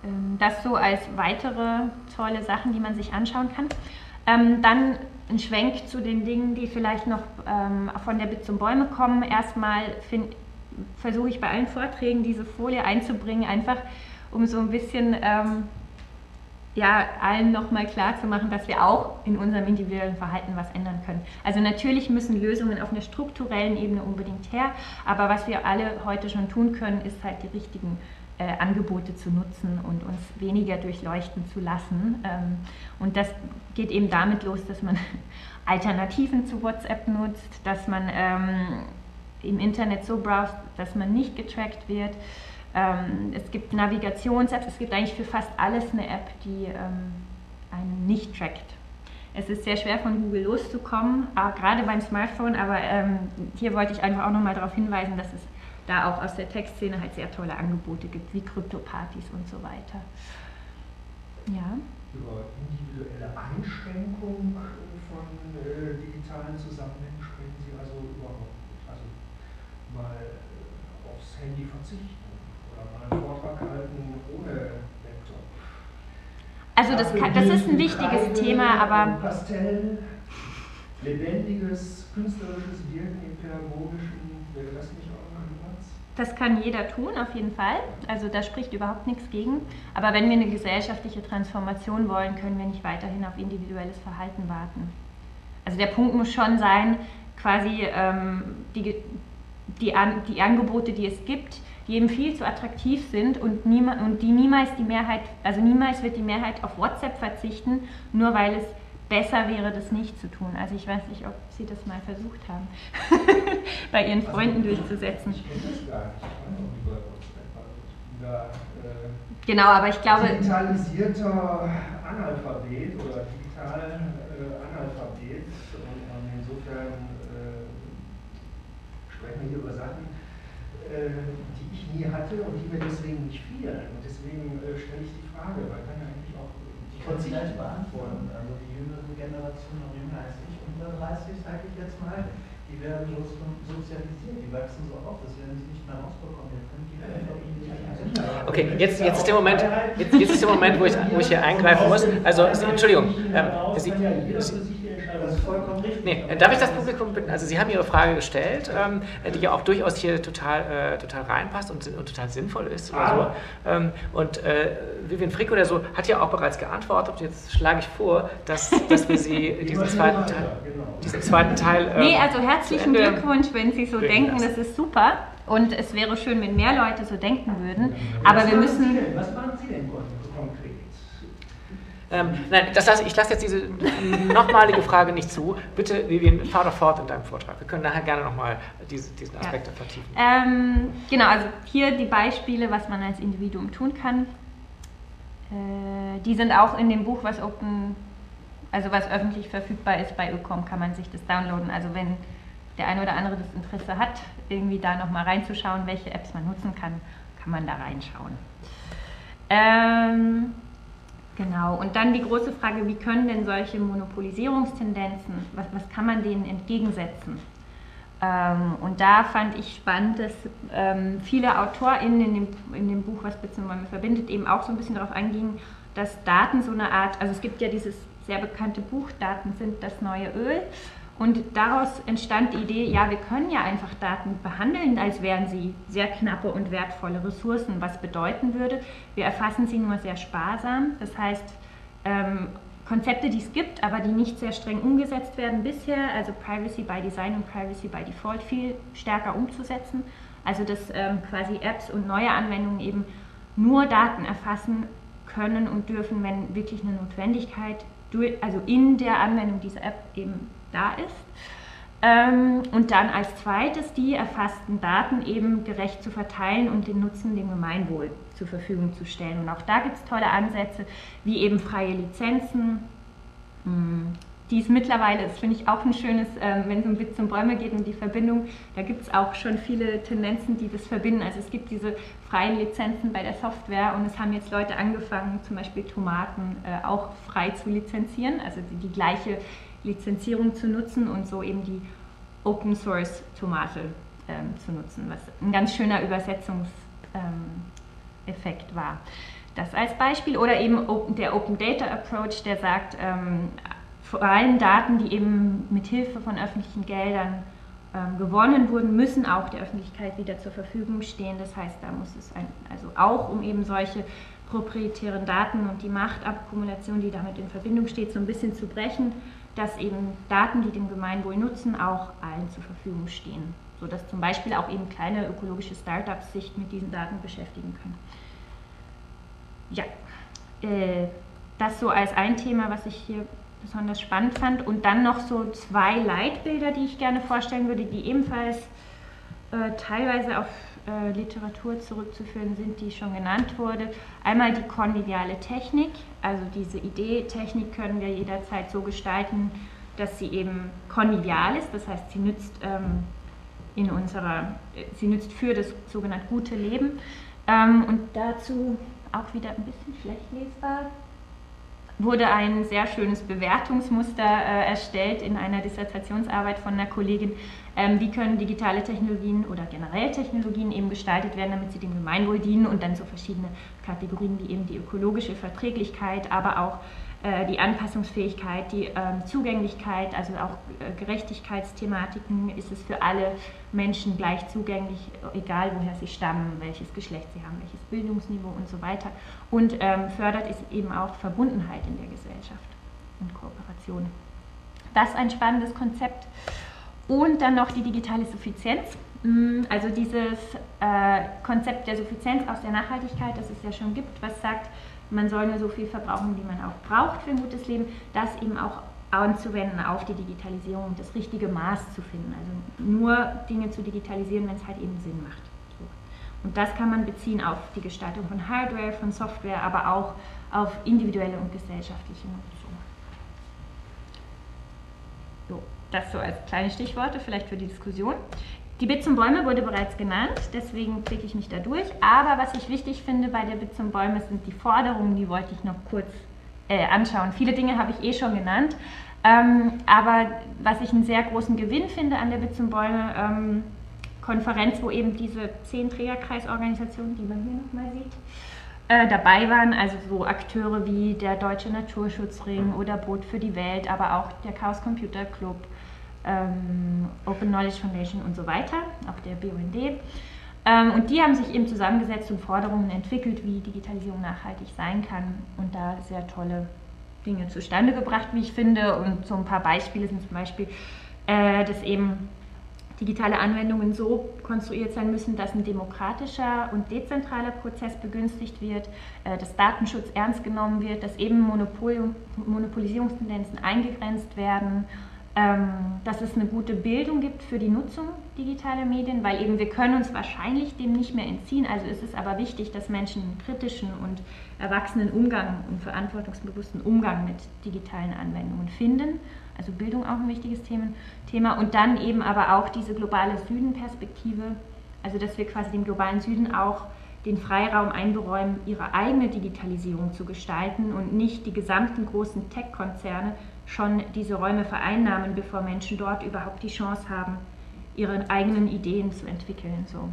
Ähm, das so als weitere tolle Sachen, die man sich anschauen kann. Ähm, dann ein Schwenk zu den Dingen, die vielleicht noch ähm, von der Bit zum Bäume kommen. Erstmal versuche ich bei allen Vorträgen diese Folie einzubringen, einfach um so ein bisschen ähm, ja, allen nochmal klar zu machen, dass wir auch in unserem individuellen Verhalten was ändern können. Also natürlich müssen Lösungen auf einer strukturellen Ebene unbedingt her, aber was wir alle heute schon tun können, ist halt die richtigen äh, Angebote zu nutzen und uns weniger durchleuchten zu lassen. Ähm, und das geht eben damit los, dass man Alternativen zu WhatsApp nutzt, dass man ähm, im Internet so browst, dass man nicht getrackt wird. Ähm, es gibt Navigations-Apps, es gibt eigentlich für fast alles eine App, die ähm, einen nicht trackt. Es ist sehr schwer von Google loszukommen, gerade beim Smartphone, aber ähm, hier wollte ich einfach auch nochmal darauf hinweisen, dass es da auch aus der Textszene halt sehr tolle Angebote gibt, wie Kryptopartys und so weiter. Ja. Über individuelle Einschränkung von äh, digitalen Zusammenhängen sprechen Sie also überhaupt nicht. Also mal äh, aufs Handy verzichten oder mal einen Vortrag halten ohne Laptop. Also das, kann, das ist ein wichtiges Kreide, Thema, aber... Pastell, lebendiges, künstlerisches Wirken im pädagogischen, wäre das nicht das kann jeder tun, auf jeden Fall. Also da spricht überhaupt nichts gegen. Aber wenn wir eine gesellschaftliche Transformation wollen, können wir nicht weiterhin auf individuelles Verhalten warten. Also der Punkt muss schon sein, quasi ähm, die, die, An die Angebote, die es gibt, die eben viel zu attraktiv sind und, niema und die niemals die Mehrheit, also niemals wird die Mehrheit auf WhatsApp verzichten, nur weil es besser wäre, das nicht zu tun. Also ich weiß nicht, ob Sie das mal versucht haben, bei Ihren Freunden also, durchzusetzen. Ich kenne das gar nicht. genau, aber ich glaube... Digitalisierter Analphabet oder digital äh, Analphabet und insofern äh, sprechen wir hier über Sachen, äh, die ich nie hatte und die mir deswegen nicht fielen. Und deswegen äh, stelle ich die Frage, weil kann ja kann sie nicht beantworten. Also die jüngere Generation, noch jünger als ich, unter 30, sage ich jetzt mal, die werden sozialisiert, die wachsen so auf, das werden sie nicht mehr rausbekommen. Okay, jetzt, jetzt ist der Moment, jetzt, jetzt ist der Moment, wo ich, wo ich hier eingreifen muss. Also, Entschuldigung, ähm, Sie, Sie, das ist vollkommen richtig. Nee, darf ich das Publikum bitten? Also Sie haben Ihre Frage gestellt, ähm, die ja auch durchaus hier total, äh, total reinpasst und, und, total sinnvoll ist. Oder so. Ähm, und äh, Vivian Frick oder so hat ja auch bereits geantwortet. Jetzt schlage ich vor, dass, dass wir Sie diesen zweiten Teil... Genau. Diesen zweiten Teil ähm, nee, also herzlichen Glückwunsch, wenn Sie so denken, das ist super. Und es wäre schön, wenn mehr Leute so denken würden. Aber wir müssen... Was machen Sie denn konkret? Ähm, nein, das heißt, ich lasse jetzt diese nochmalige Frage nicht zu. Bitte, Vivian, fahr doch fort in deinem Vortrag. Wir können nachher gerne nochmal diese, diesen Aspekt ja. vertiefen. Ähm, genau, also hier die Beispiele, was man als Individuum tun kann. Äh, die sind auch in dem Buch, was Open, also was öffentlich verfügbar ist bei Ökom, kann man sich das downloaden. Also wenn der eine oder andere das Interesse hat, irgendwie da nochmal reinzuschauen, welche Apps man nutzen kann, kann man da reinschauen. Ähm, Genau, und dann die große Frage, wie können denn solche Monopolisierungstendenzen, was, was kann man denen entgegensetzen? Ähm, und da fand ich spannend, dass ähm, viele AutorInnen in dem, in dem Buch, was Bitzenbäume verbindet, eben auch so ein bisschen darauf eingingen, dass Daten so eine Art, also es gibt ja dieses sehr bekannte Buch, Daten sind das neue Öl. Und daraus entstand die Idee, ja, wir können ja einfach Daten behandeln, als wären sie sehr knappe und wertvolle Ressourcen, was bedeuten würde, wir erfassen sie nur sehr sparsam. Das heißt, ähm, Konzepte, die es gibt, aber die nicht sehr streng umgesetzt werden bisher, also Privacy by Design und Privacy by Default viel stärker umzusetzen. Also dass ähm, quasi Apps und neue Anwendungen eben nur Daten erfassen können und dürfen, wenn wirklich eine Notwendigkeit, also in der Anwendung dieser App eben da ist. Ähm, und dann als zweites die erfassten Daten eben gerecht zu verteilen und den Nutzen dem Gemeinwohl zur Verfügung zu stellen. Und auch da gibt es tolle Ansätze, wie eben freie Lizenzen, hm, die es mittlerweile ist, finde ich auch ein schönes, ähm, wenn es um Witz und Bäume geht und die Verbindung, da gibt es auch schon viele Tendenzen, die das verbinden. Also es gibt diese freien Lizenzen bei der Software und es haben jetzt Leute angefangen, zum Beispiel Tomaten äh, auch frei zu lizenzieren, also die, die gleiche Lizenzierung zu nutzen und so eben die Open Source Tomate ähm, zu nutzen, was ein ganz schöner Übersetzungseffekt ähm, war. Das als Beispiel oder eben der Open Data Approach, der sagt, ähm, vor allem Daten, die eben mit Hilfe von öffentlichen Geldern ähm, gewonnen wurden, müssen auch der Öffentlichkeit wieder zur Verfügung stehen. Das heißt, da muss es ein, also auch um eben solche proprietären Daten und die Machtakkumulation, die damit in Verbindung steht, so ein bisschen zu brechen, dass eben Daten, die dem Gemeinwohl nutzen, auch allen zur Verfügung stehen, sodass zum Beispiel auch eben kleine ökologische Startups sich mit diesen Daten beschäftigen können. Ja, äh, das so als ein Thema, was ich hier besonders spannend fand. Und dann noch so zwei Leitbilder, die ich gerne vorstellen würde, die ebenfalls äh, teilweise auf äh, Literatur zurückzuführen sind, die schon genannt wurde. Einmal die konviviale Technik, also diese Idee, Technik können wir jederzeit so gestalten, dass sie eben konvivial ist, das heißt, sie nützt ähm, in unserer, sie nützt für das sogenannte gute Leben. Ähm, und dazu auch wieder ein bisschen schlecht lesbar wurde ein sehr schönes Bewertungsmuster äh, erstellt in einer Dissertationsarbeit von einer Kollegin. Ähm, wie können digitale Technologien oder generell Technologien eben gestaltet werden, damit sie dem Gemeinwohl dienen und dann so verschiedene Kategorien wie eben die ökologische Verträglichkeit, aber auch äh, die Anpassungsfähigkeit, die ähm, Zugänglichkeit, also auch äh, Gerechtigkeitsthematiken, ist es für alle Menschen gleich zugänglich, egal woher sie stammen, welches Geschlecht sie haben, welches Bildungsniveau und so weiter. Und ähm, fördert es eben auch Verbundenheit in der Gesellschaft und Kooperation. Das ist ein spannendes Konzept. Und dann noch die digitale Suffizienz. Mm, also dieses äh, Konzept der Suffizienz aus der Nachhaltigkeit, das es ja schon gibt, was sagt, man soll nur so viel verbrauchen, wie man auch braucht für ein gutes Leben, das eben auch anzuwenden auf die Digitalisierung und das richtige Maß zu finden. Also nur Dinge zu digitalisieren, wenn es halt eben Sinn macht. So. Und das kann man beziehen auf die Gestaltung von Hardware, von Software, aber auch auf individuelle und gesellschaftliche Nutzung. So, das so als kleine Stichworte vielleicht für die Diskussion. Die Bits und Bäume wurde bereits genannt, deswegen klicke ich mich da durch. Aber was ich wichtig finde bei der Bits und Bäume sind die Forderungen, die wollte ich noch kurz äh, anschauen. Viele Dinge habe ich eh schon genannt. Ähm, aber was ich einen sehr großen Gewinn finde an der Bits und Bäume ähm, Konferenz, wo eben diese zehn Trägerkreisorganisationen, die man hier nochmal sieht, äh, dabei waren, also so Akteure wie der Deutsche Naturschutzring oder Boot für die Welt, aber auch der Chaos Computer Club, ähm, Open Knowledge Foundation und so weiter, auch der BUND. Ähm, und die haben sich eben zusammengesetzt und Forderungen entwickelt, wie Digitalisierung nachhaltig sein kann und da sehr tolle Dinge zustande gebracht, wie ich finde. Und so ein paar Beispiele sind zum Beispiel, äh, dass eben digitale Anwendungen so konstruiert sein müssen, dass ein demokratischer und dezentraler Prozess begünstigt wird, äh, dass Datenschutz ernst genommen wird, dass eben Monopol Monopolisierungstendenzen eingegrenzt werden dass es eine gute Bildung gibt für die Nutzung digitaler Medien, weil eben wir können uns wahrscheinlich dem nicht mehr entziehen. Also ist es aber wichtig, dass Menschen einen kritischen und erwachsenen Umgang und verantwortungsbewussten Umgang mit digitalen Anwendungen finden. Also Bildung auch ein wichtiges Thema. Und dann eben aber auch diese globale Süden-Perspektive, also dass wir quasi dem globalen Süden auch den Freiraum einberäumen, ihre eigene Digitalisierung zu gestalten und nicht die gesamten großen Tech-Konzerne schon diese Räume vereinnahmen, bevor Menschen dort überhaupt die Chance haben, ihre eigenen Ideen zu entwickeln. So.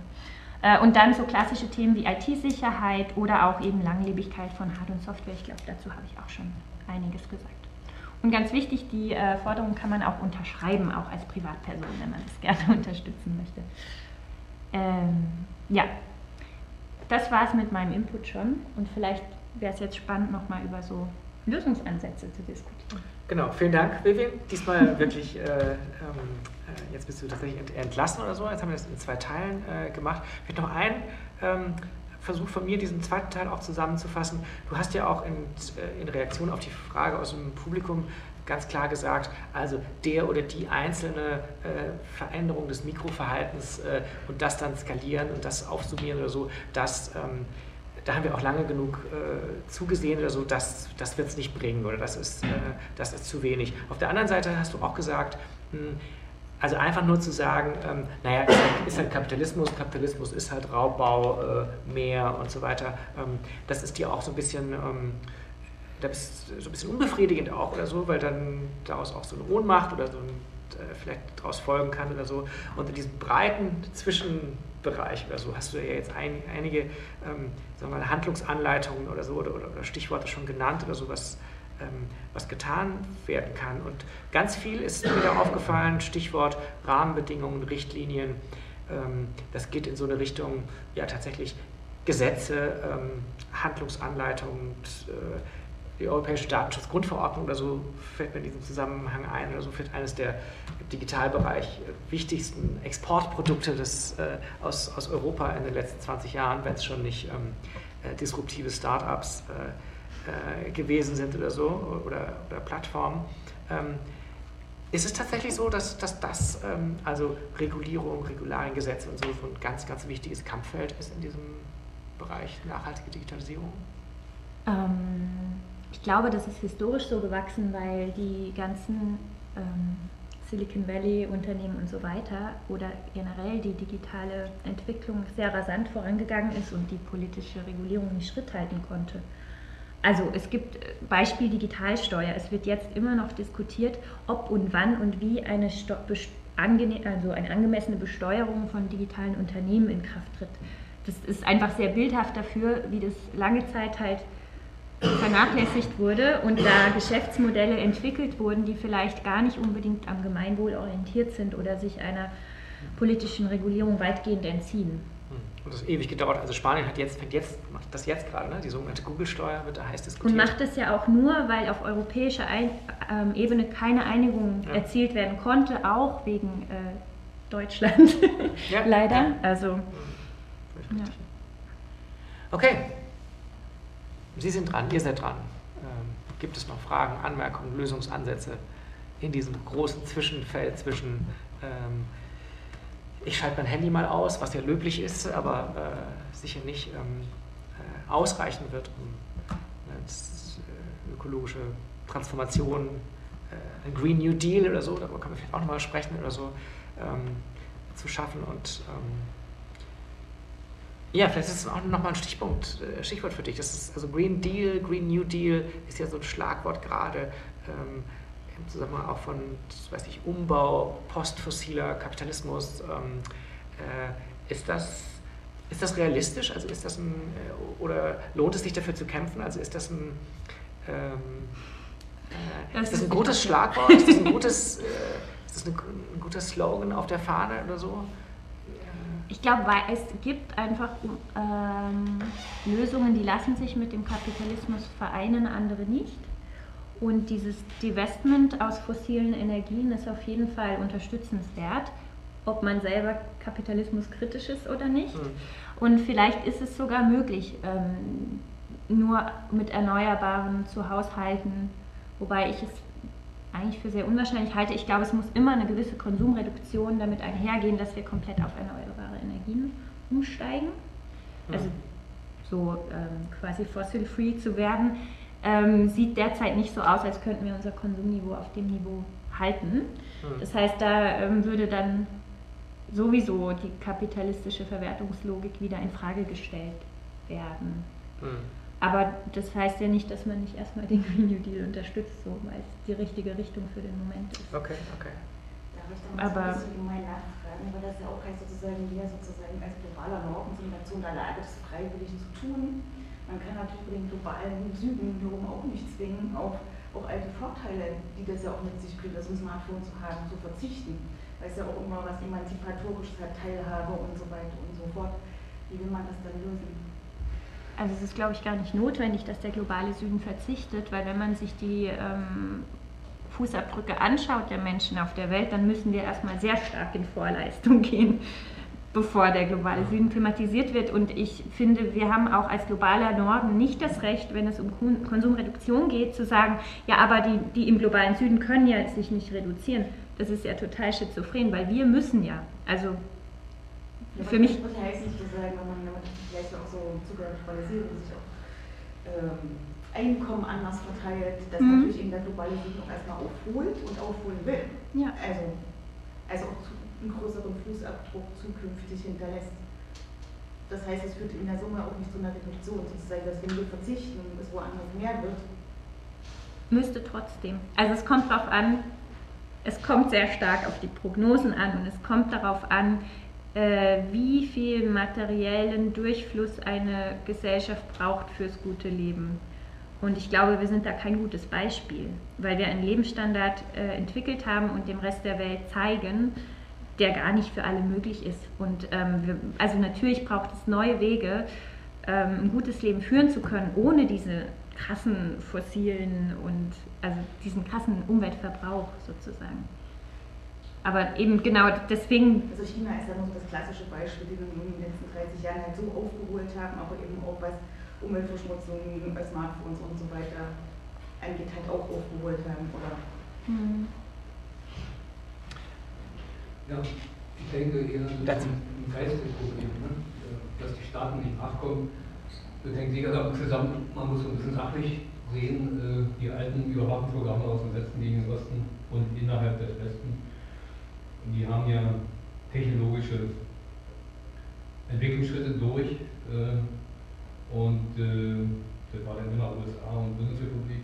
Äh, und dann so klassische Themen wie IT-Sicherheit oder auch eben Langlebigkeit von Hard- und Software. Ich glaube, dazu habe ich auch schon einiges gesagt. Und ganz wichtig, die äh, Forderung kann man auch unterschreiben, auch als Privatperson, wenn man das gerne unterstützen möchte. Ähm, ja, das war es mit meinem Input schon. Und vielleicht wäre es jetzt spannend, nochmal über so Lösungsansätze zu diskutieren. Genau, vielen Dank, Vivian. Diesmal wirklich, äh, ähm, äh, jetzt bist du tatsächlich entlassen oder so. Jetzt haben wir das in zwei Teilen äh, gemacht. Vielleicht noch ein ähm, Versuch von mir, diesen zweiten Teil auch zusammenzufassen. Du hast ja auch in, äh, in Reaktion auf die Frage aus dem Publikum ganz klar gesagt, also der oder die einzelne äh, Veränderung des Mikroverhaltens äh, und das dann skalieren und das aufsummieren oder so, das, ähm, da haben wir auch lange genug äh, zugesehen oder so, das, das wird es nicht bringen oder das ist, äh, das ist zu wenig. Auf der anderen Seite hast du auch gesagt, mh, hm, also einfach nur zu sagen, ähm, naja, ist halt, ist halt, Kapitalismus, Kapitalismus ist halt Raubbau, äh, Meer und so weiter, ähm, das ist dir auch so ein bisschen... Ähm, das so ein bisschen unbefriedigend auch oder so, weil dann daraus auch so eine Ohnmacht oder so ein, äh, vielleicht daraus folgen kann oder so. Und in diesem breiten Zwischenbereich oder so hast du ja jetzt ein, einige ähm, sagen wir mal, Handlungsanleitungen oder so oder, oder, Stichworte schon genannt oder so, was, ähm, was getan werden kann. Und ganz viel ist mir aufgefallen, Stichwort Rahmenbedingungen, Richtlinien. Ähm, das geht in so eine Richtung, ja tatsächlich Gesetze, ähm, Handlungsanleitungen, äh, die Europäische Datenschutzgrundverordnung oder so fällt mir in diesem Zusammenhang ein oder so fällt eines der im Digitalbereich wichtigsten Exportprodukte des, äh, aus, aus Europa in den letzten 20 Jahren, wenn es schon nicht ähm, äh, disruptive Startups äh, äh, gewesen sind oder so oder, oder Plattformen. Ähm, ist es tatsächlich so, dass, dass das, ähm, also Regulierung, Regulariengesetze und so, so ein ganz, ganz wichtiges Kampffeld ist in diesem Bereich nachhaltige Digitalisierung? Ähm, ich glaube, das ist historisch so gewachsen, weil die ganzen ähm, Silicon Valley-Unternehmen und so weiter oder generell die digitale Entwicklung sehr rasant vorangegangen ist und die politische Regulierung nicht Schritt halten konnte. Also es gibt äh, Beispiel Digitalsteuer. Es wird jetzt immer noch diskutiert, ob und wann und wie eine, also eine angemessene Besteuerung von digitalen Unternehmen in Kraft tritt. Das ist einfach sehr bildhaft dafür, wie das lange Zeit halt vernachlässigt wurde und da Geschäftsmodelle entwickelt wurden, die vielleicht gar nicht unbedingt am Gemeinwohl orientiert sind oder sich einer politischen Regulierung weitgehend entziehen. Hm. Und das ewig gedauert. Also Spanien hat jetzt, fängt jetzt, macht das jetzt gerade, ne? die sogenannte Google-Steuer wird da heiß diskutiert. Und macht es ja auch nur, weil auf europäischer ähm, Ebene keine Einigung ja. erzielt werden konnte, auch wegen äh, Deutschland. ja. Leider. Ja. Also. Hm. Okay, Sie sind dran, ihr seid dran. Ähm, gibt es noch Fragen, Anmerkungen, Lösungsansätze in diesem großen Zwischenfeld zwischen, ähm, ich schalte mein Handy mal aus, was ja löblich ist, aber äh, sicher nicht ähm, äh, ausreichen wird, um äh, ökologische Transformation, äh, ein Green New Deal oder so, darüber können wir vielleicht auch nochmal sprechen oder so, ähm, zu schaffen und ähm, ja, vielleicht ist es auch nochmal ein Stichpunkt, äh, Stichwort für dich. Das ist also Green Deal, Green New Deal ist ja so ein Schlagwort gerade ähm, im Zusammenhang auch von, weiß ich, Umbau, postfossiler Kapitalismus. Ähm, äh, ist das ist das realistisch? Also ist das ein äh, oder lohnt es sich dafür zu kämpfen? Also ist das ein ähm, äh, das ist das ein gutes Schlagwort? Ist das ein gutes äh, ist das ein, ein guter Slogan auf der Fahne oder so? Ich glaube, es gibt einfach ähm, Lösungen, die lassen sich mit dem Kapitalismus vereinen, andere nicht. Und dieses Divestment aus fossilen Energien ist auf jeden Fall unterstützenswert, ob man selber kapitalismuskritisch ist oder nicht. Mhm. Und vielleicht ist es sogar möglich, ähm, nur mit Erneuerbaren zu haushalten, wobei ich es eigentlich für sehr unwahrscheinlich halte. Ich glaube, es muss immer eine gewisse Konsumreduktion damit einhergehen, dass wir komplett auf erneuerbare Energien umsteigen. Also so ähm, quasi fossil-free zu werden. Ähm, sieht derzeit nicht so aus, als könnten wir unser Konsumniveau auf dem Niveau halten. Das heißt, da ähm, würde dann sowieso die kapitalistische Verwertungslogik wieder in Frage gestellt werden. Aber das heißt ja nicht, dass man nicht erstmal den Green New Deal unterstützt, so, weil es die richtige Richtung für den Moment ist. Okay, okay. Darf ich da mal Aber, so ein bisschen gemein nachfragen, weil das ja auch heißt, sozusagen, wir sozusagen als globaler Norden sind dazu in der Lage, das freiwillig zu tun. Man kann natürlich den globalen Süden wiederum auch nicht zwingen, auf auch all die Vorteile, die das ja auch mit sich bringt, das Smartphone zu haben, zu verzichten. Weil es ja auch immer was Emanzipatorisches hat, Teilhabe und so weiter und so fort. Wie will man das dann lösen? Also es ist, glaube ich, gar nicht notwendig, dass der globale Süden verzichtet, weil wenn man sich die ähm, Fußabdrücke anschaut der Menschen auf der Welt, dann müssen wir erstmal sehr stark in Vorleistung gehen, bevor der globale Süden klimatisiert wird. Und ich finde, wir haben auch als globaler Norden nicht das Recht, wenn es um Konsumreduktion geht, zu sagen, ja, aber die, die im globalen Süden können ja sich nicht reduzieren. Das ist ja total schizophren, weil wir müssen ja. Also Ja, für mich. Das heißt nicht zu sagen, wenn man vielleicht auch so Globalisierung sich auch ähm, Einkommen anders verteilt, dass Mhm. natürlich eben der globale auch erstmal aufholt und aufholen will. Ja. Also, also auch zu, einen größeren Fußabdruck zukünftig hinterlässt. Das heißt, es führt in der Summe auch nicht zu einer Reduktion, sozusagen, dass wenn wir verzichten und es woanders mehr wird, Müsste trotzdem. Also es kommt darauf an, es kommt sehr stark auf die Prognosen an und es kommt darauf an, äh, wie viel materiellen Durchfluss eine Gesellschaft braucht fürs gute Leben. Und ich glaube, wir sind da kein gutes Beispiel, weil wir einen Lebensstandard äh, entwickelt haben und dem Rest der Welt zeigen, der gar nicht für alle möglich ist. Und ähm, wir, also natürlich braucht es neue Wege, ähm, ein gutes Leben führen zu können, ohne diese krassen fossilen und also diesen krassen Umweltverbrauch sozusagen. Aber eben genau deswegen, also China ist ja so das klassische Beispiel, die wir in den letzten 30 Jahren halt so aufgeholt haben, aber eben auch was Umweltverschmutzung, bei Smartphones und so weiter angeht, halt auch aufgeholt haben. Oder hm, Ja, ich denke eher, das ein geistiges Problem, ne? dass die Staaten nicht nachkommen. Das hängt sicher damit zusammen, man muss so ein bisschen sachlich sehen, äh, die alten Überwachungsprogramme aus dem Westen gegen den Osten und innerhalb des Westen, die haben ja technologische Entwicklungsschritte durch äh, und äh, das war dann immer USA und Bundesrepublik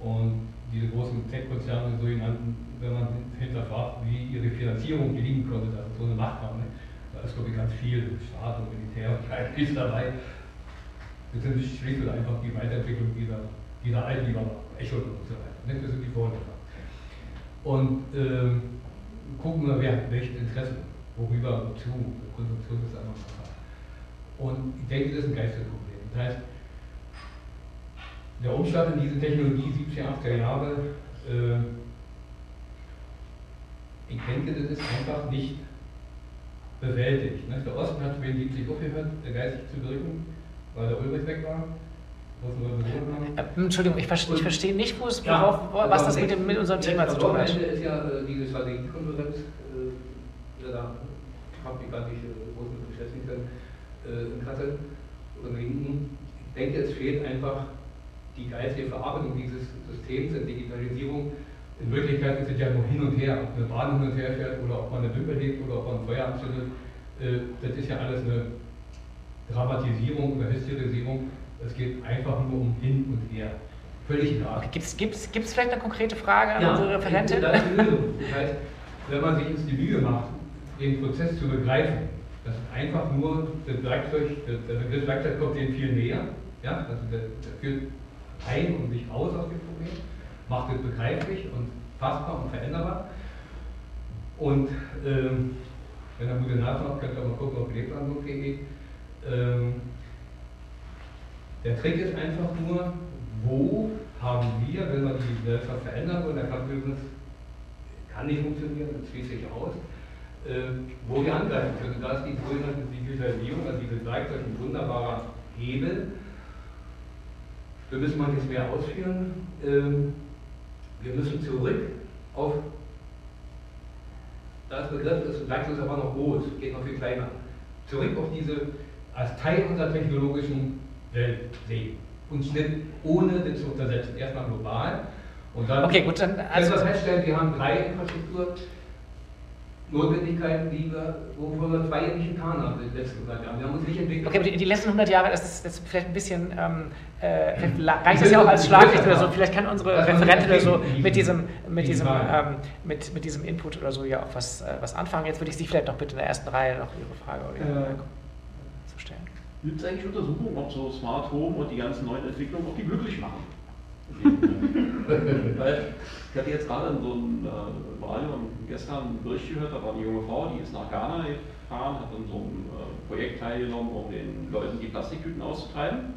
und diese großen Tech-Konzerne, sogenannten, wenn man hinterfragt, wie ihre Finanzierung gelingen konnte, dass sie so eine Macht haben, ne? da ist, glaube ich, ganz viel Staat und Militär und KFs dabei. Das sind schlicht einfach die Weiterentwicklung dieser, dieser alten, Echo und so weiter. Ne? Das sind die Vorläufer. Und ähm, gucken wir, wer hat welches Interesse, worüber, wozu. Konsumption ist einfach. Und ich denke, das ist ein Geistesproblem. Das heißt, der Umschlag in diese Technologie 70er, 80er Jahre, äh, ich denke, das ist einfach nicht bewältigt. Ne? Der Osten hat 72 aufgehört, der geistig zu wirken, weil der Ulrich weg war. Äh, Entschuldigung, ich, verstehe- ich verstehe nicht, wo es, Ja, worauf, was das mit, mit unserem Thema zu tun Am hat. Ende ist ja äh, diese Strategiekonferenz, äh, da habe ich gar nicht äh, groß mit beschäftigt, äh, in Kassel oder in Linken. Ich denke, es fehlt einfach die geistige Verarbeitung dieses Systems der Digitalisierung. In Wirklichkeit ist es ja nur hin und her, ob eine Bahn hin und her fährt oder ob man eine Wimper hebt oder ob man ein Feuer anzündet. Äh, das ist ja alles eine Dramatisierung oder Hysterisierung. Es geht einfach nur um hin und her. Völlig egal. Gibt es gibt's, gibt's vielleicht eine konkrete Frage an unsere Referentin? Das ist die Lösung. Das heißt, wenn man sich jetzt die Mühe macht, den Prozess zu begreifen, dass einfach nur das Werkzeug, der, Begriff Werkzeug kommt denen viel näher, ja, also der, der führt ein und nicht aus aus dem Problem, macht es begreiflich und fassbar und veränderbar. Und ähm, wenn ihr gute habt, könnt ihr mal gucken auf lebenslandung.de. Ähm, der Trick ist einfach nur, wo haben wir, wenn wir die Gesellschaft verändern wollen, der Kapitalismus kann nicht funktionieren, das schließt sich aus, wo wir angreifen können. Da ist die sogenannte Digitalisierung, also dieses Werkzeug, ein wunderbarer Hebel. Wir müssen jetzt mehr ausführen. Ähm, wir müssen zurück auf, das Begriff ist, Werkzeug ist aber noch groß, geht noch viel kleiner, zurück auf diese, als Teil unserer technologischen Welt sehen. Und nicht ohne das zu untersetzen. Erstmal global und dann Okay, gut, dann also wir feststellen, wir haben drei Infrastrukturnotwendigkeiten, die wir, wovon wir zwei nicht getan haben in den letzten 100 Jahren. Wir haben uns nicht entwickelt. okay, aber die, die letzten 100 Jahre, das ist, das ist vielleicht ein bisschen, ähm, äh, vielleicht la- reicht das ja auch als Schlaglicht oder so. Vielleicht kann unsere Das war Referentin oder so mit diesem, mit die diesem, ähm, mit, mit diesem Input oder so ja auch was, äh, was anfangen. Jetzt würde ich Sie vielleicht noch bitte in der ersten Reihe noch Ihre Frage oder Ihre Äh. Bemerkung zu stellen. Gibt es eigentlich Untersuchungen, ob so Smart Home und die ganzen neuen Entwicklungen, ob die glücklich machen? Weil ich hatte jetzt gerade in so einem äh, Radio gestern einen Bericht gehört, da war eine junge Frau, die ist nach Ghana gefahren, hat an so einem äh, Projekt teilgenommen, um den Leuten die Plastiktüten auszutreiben.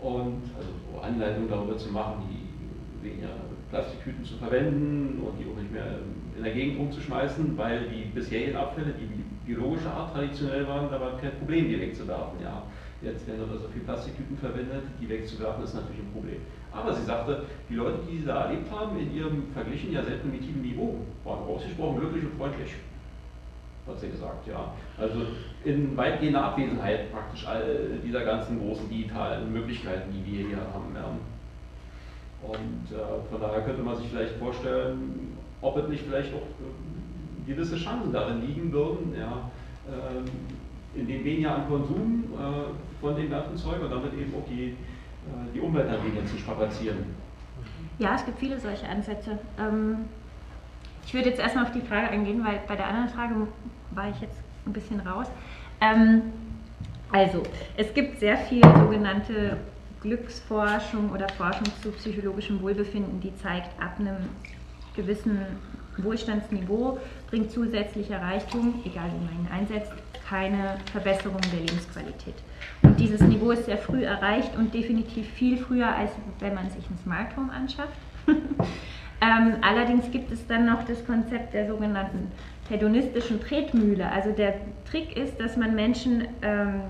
Und also so Anleitungen darüber zu machen, die weniger Plastiktüten zu verwenden und die auch nicht mehr in der Gegend rumzuschmeißen, weil die bisherigen Abfälle, die biologischer Art traditionell waren, da war kein Problem, die wegzuwerfen. Ja. Jetzt werden aber so viel Plastiktüten verwendet, die wegzuwerfen ist natürlich ein Problem. Aber sie sagte, die Leute, die sie da erlebt haben, in ihrem verglichen ja sehr primitiven Niveau, waren ausgesprochen glücklich und freundlich. Hat sie gesagt, ja. Also in weitgehender Abwesenheit praktisch all dieser ganzen großen digitalen Möglichkeiten, die wir hier haben. Ja. Und äh, von daher könnte man sich vielleicht vorstellen, ob es nicht vielleicht auch äh, gewisse Chancen darin liegen würden, ja, äh, in dem weniger an Konsum äh, von dem ganzen und damit eben auch die, die Umwelt ein wenig zu strapazieren. Ja, es gibt viele solche Ansätze. Ähm, ich würde jetzt erstmal auf die Frage eingehen, weil bei der anderen Frage war ich jetzt ein bisschen raus. Ähm, also, es gibt sehr viel sogenannte Glücksforschung oder Forschung zu psychologischem Wohlbefinden, die zeigt, ab einem gewissen Wohlstandsniveau bringt zusätzlicher Reichtum, egal wie man ihn einsetzt, keine Verbesserung der Lebensqualität. Und dieses Niveau ist sehr früh erreicht und definitiv viel früher, als wenn man sich ein Smart Home anschafft. ähm, allerdings gibt es dann noch das Konzept der sogenannten hedonistischen Tretmühle. Also der Trick ist, dass man Menschen ähm,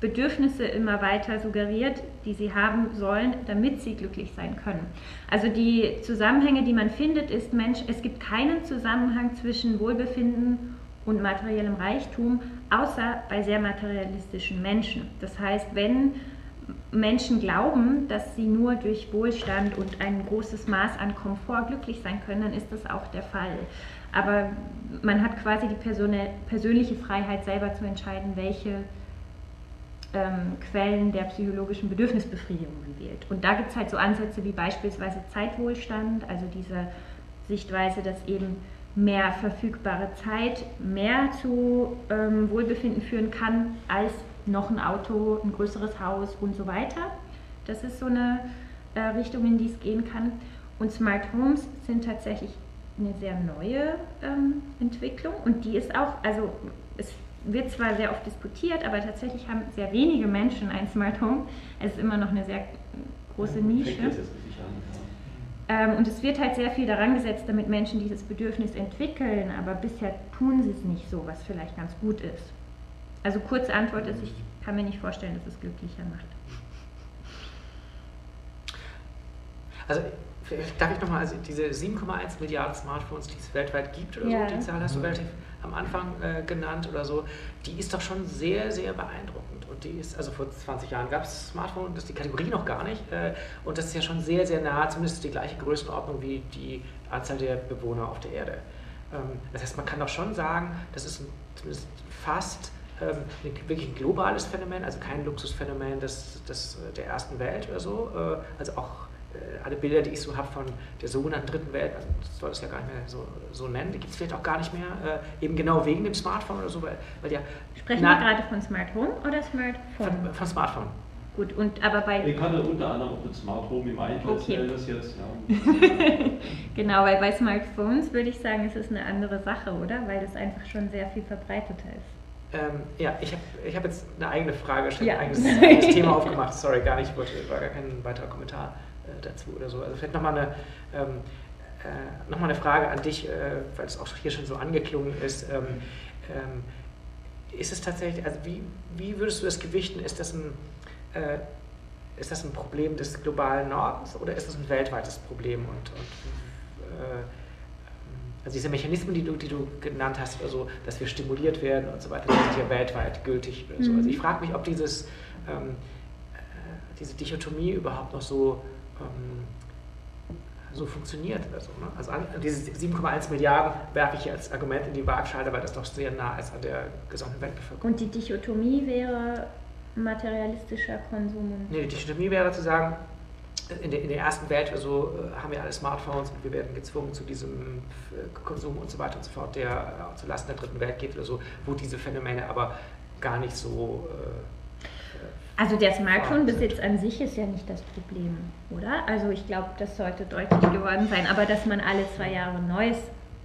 Bedürfnisse immer weiter suggeriert, die sie haben sollen, damit sie glücklich sein können. Also die Zusammenhänge, die man findet, ist Mensch, es gibt keinen Zusammenhang zwischen Wohlbefinden und materiellem Reichtum, außer bei sehr materialistischen Menschen. Das heißt, wenn Menschen glauben, dass sie nur durch Wohlstand und ein großes Maß an Komfort glücklich sein können, dann ist das auch der Fall. Aber man hat quasi die persönliche Freiheit selber zu entscheiden, welche ähm, Quellen der psychologischen Bedürfnisbefriedigung gewählt. Und da gibt es halt so Ansätze wie beispielsweise Zeitwohlstand, also diese Sichtweise, dass eben mehr verfügbare Zeit mehr zu ähm, Wohlbefinden führen kann als noch ein Auto, ein größeres Haus und so weiter. Das ist so eine äh, Richtung, in die es gehen kann. Und Smart Homes sind tatsächlich eine sehr neue ähm, Entwicklung und die ist auch, also es wird zwar sehr oft diskutiert, aber tatsächlich haben sehr wenige Menschen ein Smart Home. Es ist immer noch eine sehr große Nische. Ähm, und es wird halt sehr viel daran gesetzt, damit Menschen dieses Bedürfnis entwickeln, aber bisher tun sie es nicht so, was vielleicht ganz gut ist. Also kurze Antwort ist, ich kann mir nicht vorstellen, dass es glücklicher macht. Also darf ich nochmal, also diese 7,1 Milliarden Smartphones, die es weltweit gibt oder ja. so, die Zahl hast du relativ am Anfang äh, genannt oder so, die ist doch schon sehr, sehr beeindruckend. Und die ist, also vor 20 Jahren gab es Smartphone, das ist die Kategorie noch gar nicht. Äh, und das ist ja schon sehr, sehr nah, zumindest die gleiche Größenordnung wie die Anzahl der Bewohner auf der Erde. Ähm, das heißt, man kann doch schon sagen, das ist zumindest fast ähm, wirklich ein globales Phänomen, also kein Luxusphänomen des, des, der ersten Welt oder so. Äh, also auch alle Bilder, die ich so habe von der sogenannten dritten Welt, man soll es ja gar nicht mehr so, so nennen, die gibt es vielleicht auch gar nicht mehr, äh, eben genau wegen dem Smartphone oder so, weil, weil ja. Sprechen na, wir gerade von Smart Home oder Smartphone? Von, von Smartphone. Gut, und aber bei. Ich hatte unter anderem auch mit Smart Home im Einsatz okay. das jetzt, ja. genau, weil bei Smartphones würde ich sagen, es ist eine andere Sache, oder? Weil das einfach schon sehr viel verbreiteter ist. Ähm, ja, ich habe ich hab jetzt eine eigene Frage, ja. ein eigenes, eigenes Thema aufgemacht. Sorry, gar nicht, wollte, war gar kein weiterer Kommentar. Dazu oder so. Also vielleicht nochmal eine, ähm, äh, noch eine Frage an dich, äh, weil es auch hier schon so angeklungen ist. Ähm, ähm, ist es tatsächlich, also wie, wie würdest du das gewichten? Ist das ein äh, ist das ein Problem des globalen Nordens oder ist das ein weltweites Problem? Und, und äh, also diese Mechanismen, die du, die du genannt hast, also dass wir stimuliert werden und so weiter, die sind ja weltweit gültig. Mhm. So. Also ich frage mich, ob dieses, ähm, äh, diese Dichotomie überhaupt noch so so funktioniert. Also, ne? also an, diese 7,1 Milliarden werfe ich als Argument in die Waagschale, weil das doch sehr nah ist an der gesamten Weltbevölkerung. Und die Dichotomie wäre materialistischer Konsum? Nee, die Dichotomie wäre zu sagen, in der, in der ersten Welt also, haben wir alle Smartphones und wir werden gezwungen zu diesem äh, Konsum und so weiter und so fort, der äh, zulasten der dritten Welt geht oder so, wo diese Phänomene aber gar nicht so... Äh, also der Smartphone-Besitz an sich ist ja nicht das Problem, oder? Also ich glaube, das sollte deutlich geworden sein. Aber dass man alle zwei Jahre ein neues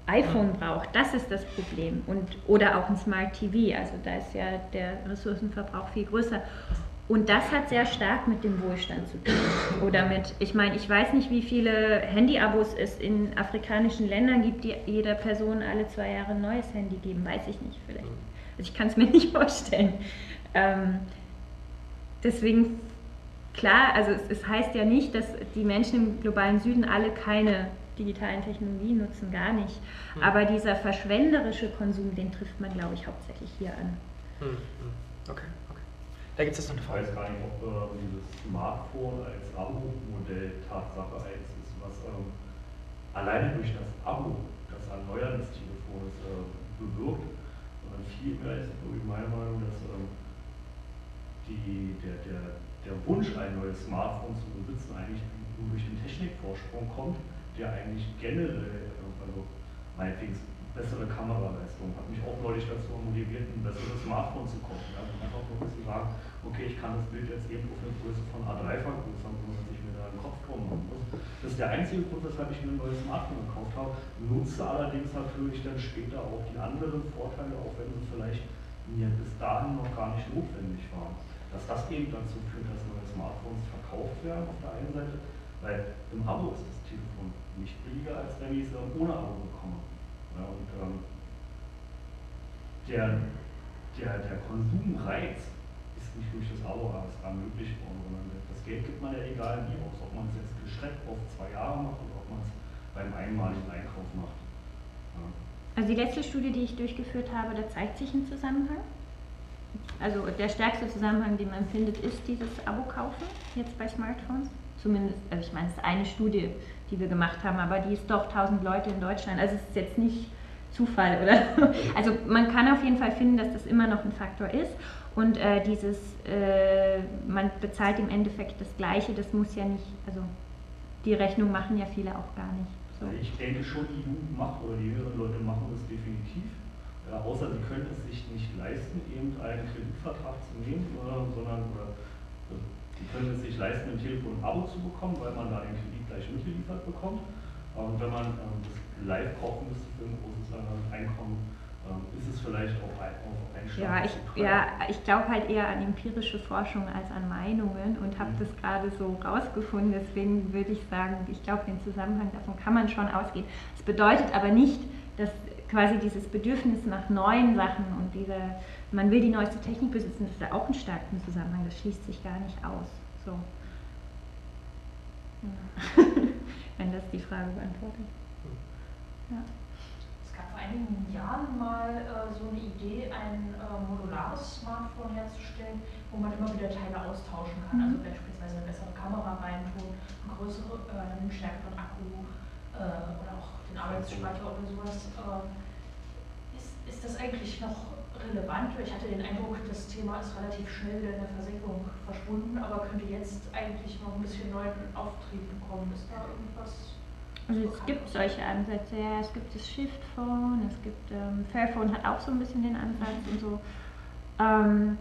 iPhone braucht, das ist das Problem. Und, oder auch ein Smart TV, also da ist ja der Ressourcenverbrauch viel größer. Und das hat sehr stark mit dem Wohlstand zu tun. Oder mit, ich meine, ich weiß nicht, wie viele Handy-Abos es in afrikanischen Ländern gibt, die jeder Person alle zwei Jahre ein neues Handy geben. Weiß ich nicht, vielleicht. Also ich kann es mir nicht vorstellen. Ähm, deswegen, klar, also es, es heißt ja nicht, dass die Menschen im globalen Süden alle keine digitalen Technologien nutzen, gar nicht. Hm. Aber dieser verschwenderische Konsum, den trifft man, glaube ich, hauptsächlich hier an. Hm, hm. Okay. Da gibt es noch eine Frage. Ich weiß gar nicht, ob äh, dieses Smartphone als Abo-Modell Tatsache eins ist, was ähm, alleine durch das Abo, das Erneuern des Telefons äh, bewirkt, sondern vielmehr ist meine Meinung, dass ähm, die, der, der, der Wunsch, ein neues Smartphone zu besitzen, eigentlich nur durch den Technikvorsprung kommt, der eigentlich generell, äh, also meinetwegen bessere Kameraleistung. Hat mich auch neulich dazu motiviert, ein besseres Smartphone zu kaufen. Also einfach nur zu sagen, okay, ich kann das Bild jetzt eben auf eine Größe von A3 vergrößern, ohne dass ich mir da einen Kopf drum machen muss. Das ist der einzige Grund, weshalb ich mir ein neues Smartphone gekauft habe. Nutze allerdings natürlich dann später auch die anderen Vorteile, auch wenn sie vielleicht mir bis dahin noch gar nicht notwendig waren. Dass das eben dazu führt, dass neue Smartphones verkauft werden auf der einen Seite, weil im Abo ist das Telefon nicht billiger, als wenn ich es ohne Abo bekomme. Ja, und ähm, der, der, der Konsumreiz ist nicht durch das Abo ermöglicht worden, sondern das Geld gibt man ja egal wie aus, ob man es jetzt gestreckt auf zwei Jahre macht oder ob man es beim einmaligen Einkauf macht. Ja. Also die letzte Studie, die ich durchgeführt habe, da zeigt sich ein Zusammenhang. Also der stärkste Zusammenhang, den man findet, ist dieses Abo-Kaufen jetzt bei Smartphones. Zumindest, also ich meine, es ist eine Studie, die wir gemacht haben, aber die ist doch 1000 Leute in Deutschland. Also es ist jetzt nicht Zufall, oder? Also man kann auf jeden Fall finden, dass das immer noch ein Faktor ist. Und äh, dieses, äh, man bezahlt im Endeffekt das Gleiche, das muss ja nicht, also die Rechnung machen ja viele auch gar nicht. So. Ich denke schon, die Jugend macht oder die jüngeren Leute machen das definitiv. Ja, außer sie können es sich nicht leisten, eben einen Kreditvertrag zu nehmen, äh, sondern oder, die können es sich leisten, ein Telefon ein Abo zu bekommen, weil man da den Kredit gleich mitgeliefert bekommt. Und wenn man ähm, das live kaufen müsste für ein großes äh, Einkommen, ähm, ist es vielleicht auch ein, auf ein Ja, ich, ja, ich glaube halt eher an empirische Forschung als an Meinungen und habe mhm. das gerade so rausgefunden. Deswegen würde ich sagen, ich glaube, den Zusammenhang davon kann man schon ausgehen. Es bedeutet aber nicht, dass quasi dieses Bedürfnis nach neuen Sachen und diese, man will die neueste Technik besitzen, das ist da auch einen starken Zusammenhang. Das schließt sich gar nicht aus. So. Wenn das die Frage beantwortet. Ja. Es gab vor einigen Jahren mal äh, so eine Idee, ein äh, modulares Smartphone herzustellen, wo man immer wieder Teile austauschen kann. Also mhm. beispielsweise eine bessere Kamera reintun, eine größere, äh, einen stärkeren Akku äh, oder auch den Arbeitsspeicher oder sowas. Äh, ist, das eigentlich noch relevant. Ich hatte den Eindruck, das Thema ist relativ schnell in der Versenkung verschwunden, aber könnte jetzt eigentlich noch ein bisschen neuen Auftrieb bekommen. Ist da irgendwas? Also es gibt solche Ansätze, ja, es gibt das Shift Phone, es gibt ähm, Fairphone hat auch so ein bisschen den Ansatz und so. Ähm,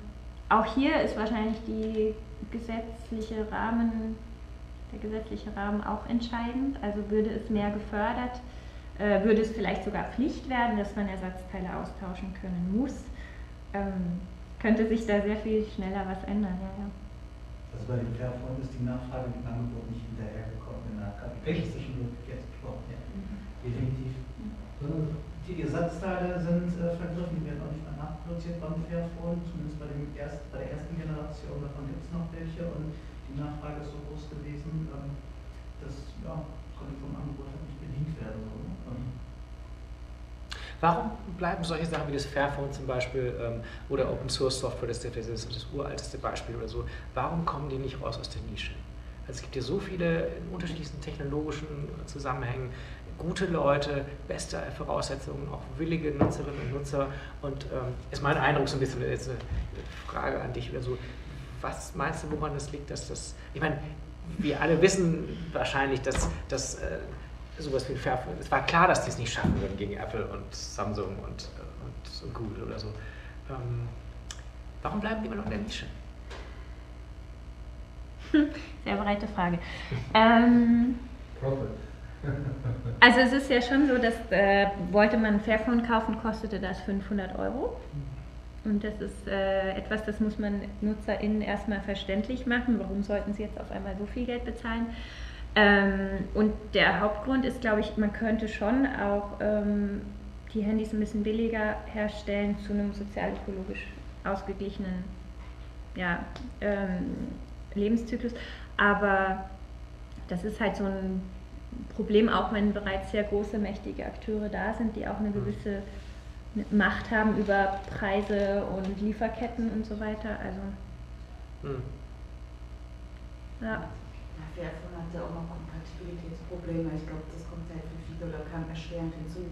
auch hier ist wahrscheinlich die gesetzliche Rahmen, der gesetzliche Rahmen auch entscheidend. Also würde es mehr gefördert, äh, würde es vielleicht sogar Pflicht werden, dass man Ersatzteile austauschen können muss, ähm, könnte sich da sehr viel schneller was ändern. Ja, ja. Also bei dem Fairphone ist die Nachfrage mit dem Angebot nicht hinterhergekommen in der kapitalistischen Logik jetzt gesprochen. Ja. Mhm. Definitiv. Mhm. Die Ersatzteile sind äh, vergriffen, die werden auch nicht mehr nachproduziert beim Fairphone, zumindest bei, dem erst, bei der ersten Generation, davon gibt es noch welche und die Nachfrage ist so groß gewesen, ähm, dass ja, konnte vom Angebot halt nicht bedient werden. So? Warum bleiben solche Sachen wie das Fairphone zum Beispiel ähm, oder Open Source Software, das ist das, das uralteste Beispiel oder so, warum kommen die nicht raus aus der Nische? Also es gibt ja so viele in unterschiedlichsten technologischen Zusammenhängen, gute Leute, beste Voraussetzungen, auch willige Nutzerinnen und Nutzer. Und ähm, ist mein Eindruck so ein bisschen, jetzt eine Frage an dich oder so, was meinst du, woran das liegt, dass das, ich meine, wir alle wissen wahrscheinlich, dass, dass äh, sowas wie Fairphone, es war klar, dass die es nicht schaffen würden gegen Apple und Samsung und, und, und Google oder so. Ähm, warum bleiben die immer noch in der Nische? Sehr breite Frage. Ähm, also es ist ja schon so, dass äh, wollte man ein Fairphone kaufen, kostete das 500 Euro. Und das ist äh, etwas, das muss man NutzerInnen erstmal verständlich machen. Warum sollten sie jetzt auf einmal so viel Geld bezahlen? Ähm, und der Hauptgrund ist, glaube ich, man könnte schon auch ähm, die Handys ein bisschen billiger herstellen zu einem sozial-ökologisch ausgeglichenen ja, ähm, Lebenszyklus. Aber das ist halt so ein Problem, auch wenn bereits sehr große, mächtige Akteure da sind, die auch eine mhm. gewisse Macht haben über Preise und Lieferketten und so weiter. Also, hm. ja. Fairphone hat ja auch noch Kompatibilitätsprobleme. Ich glaube, das kommt halt für viele oder kam erschwerend hinzu,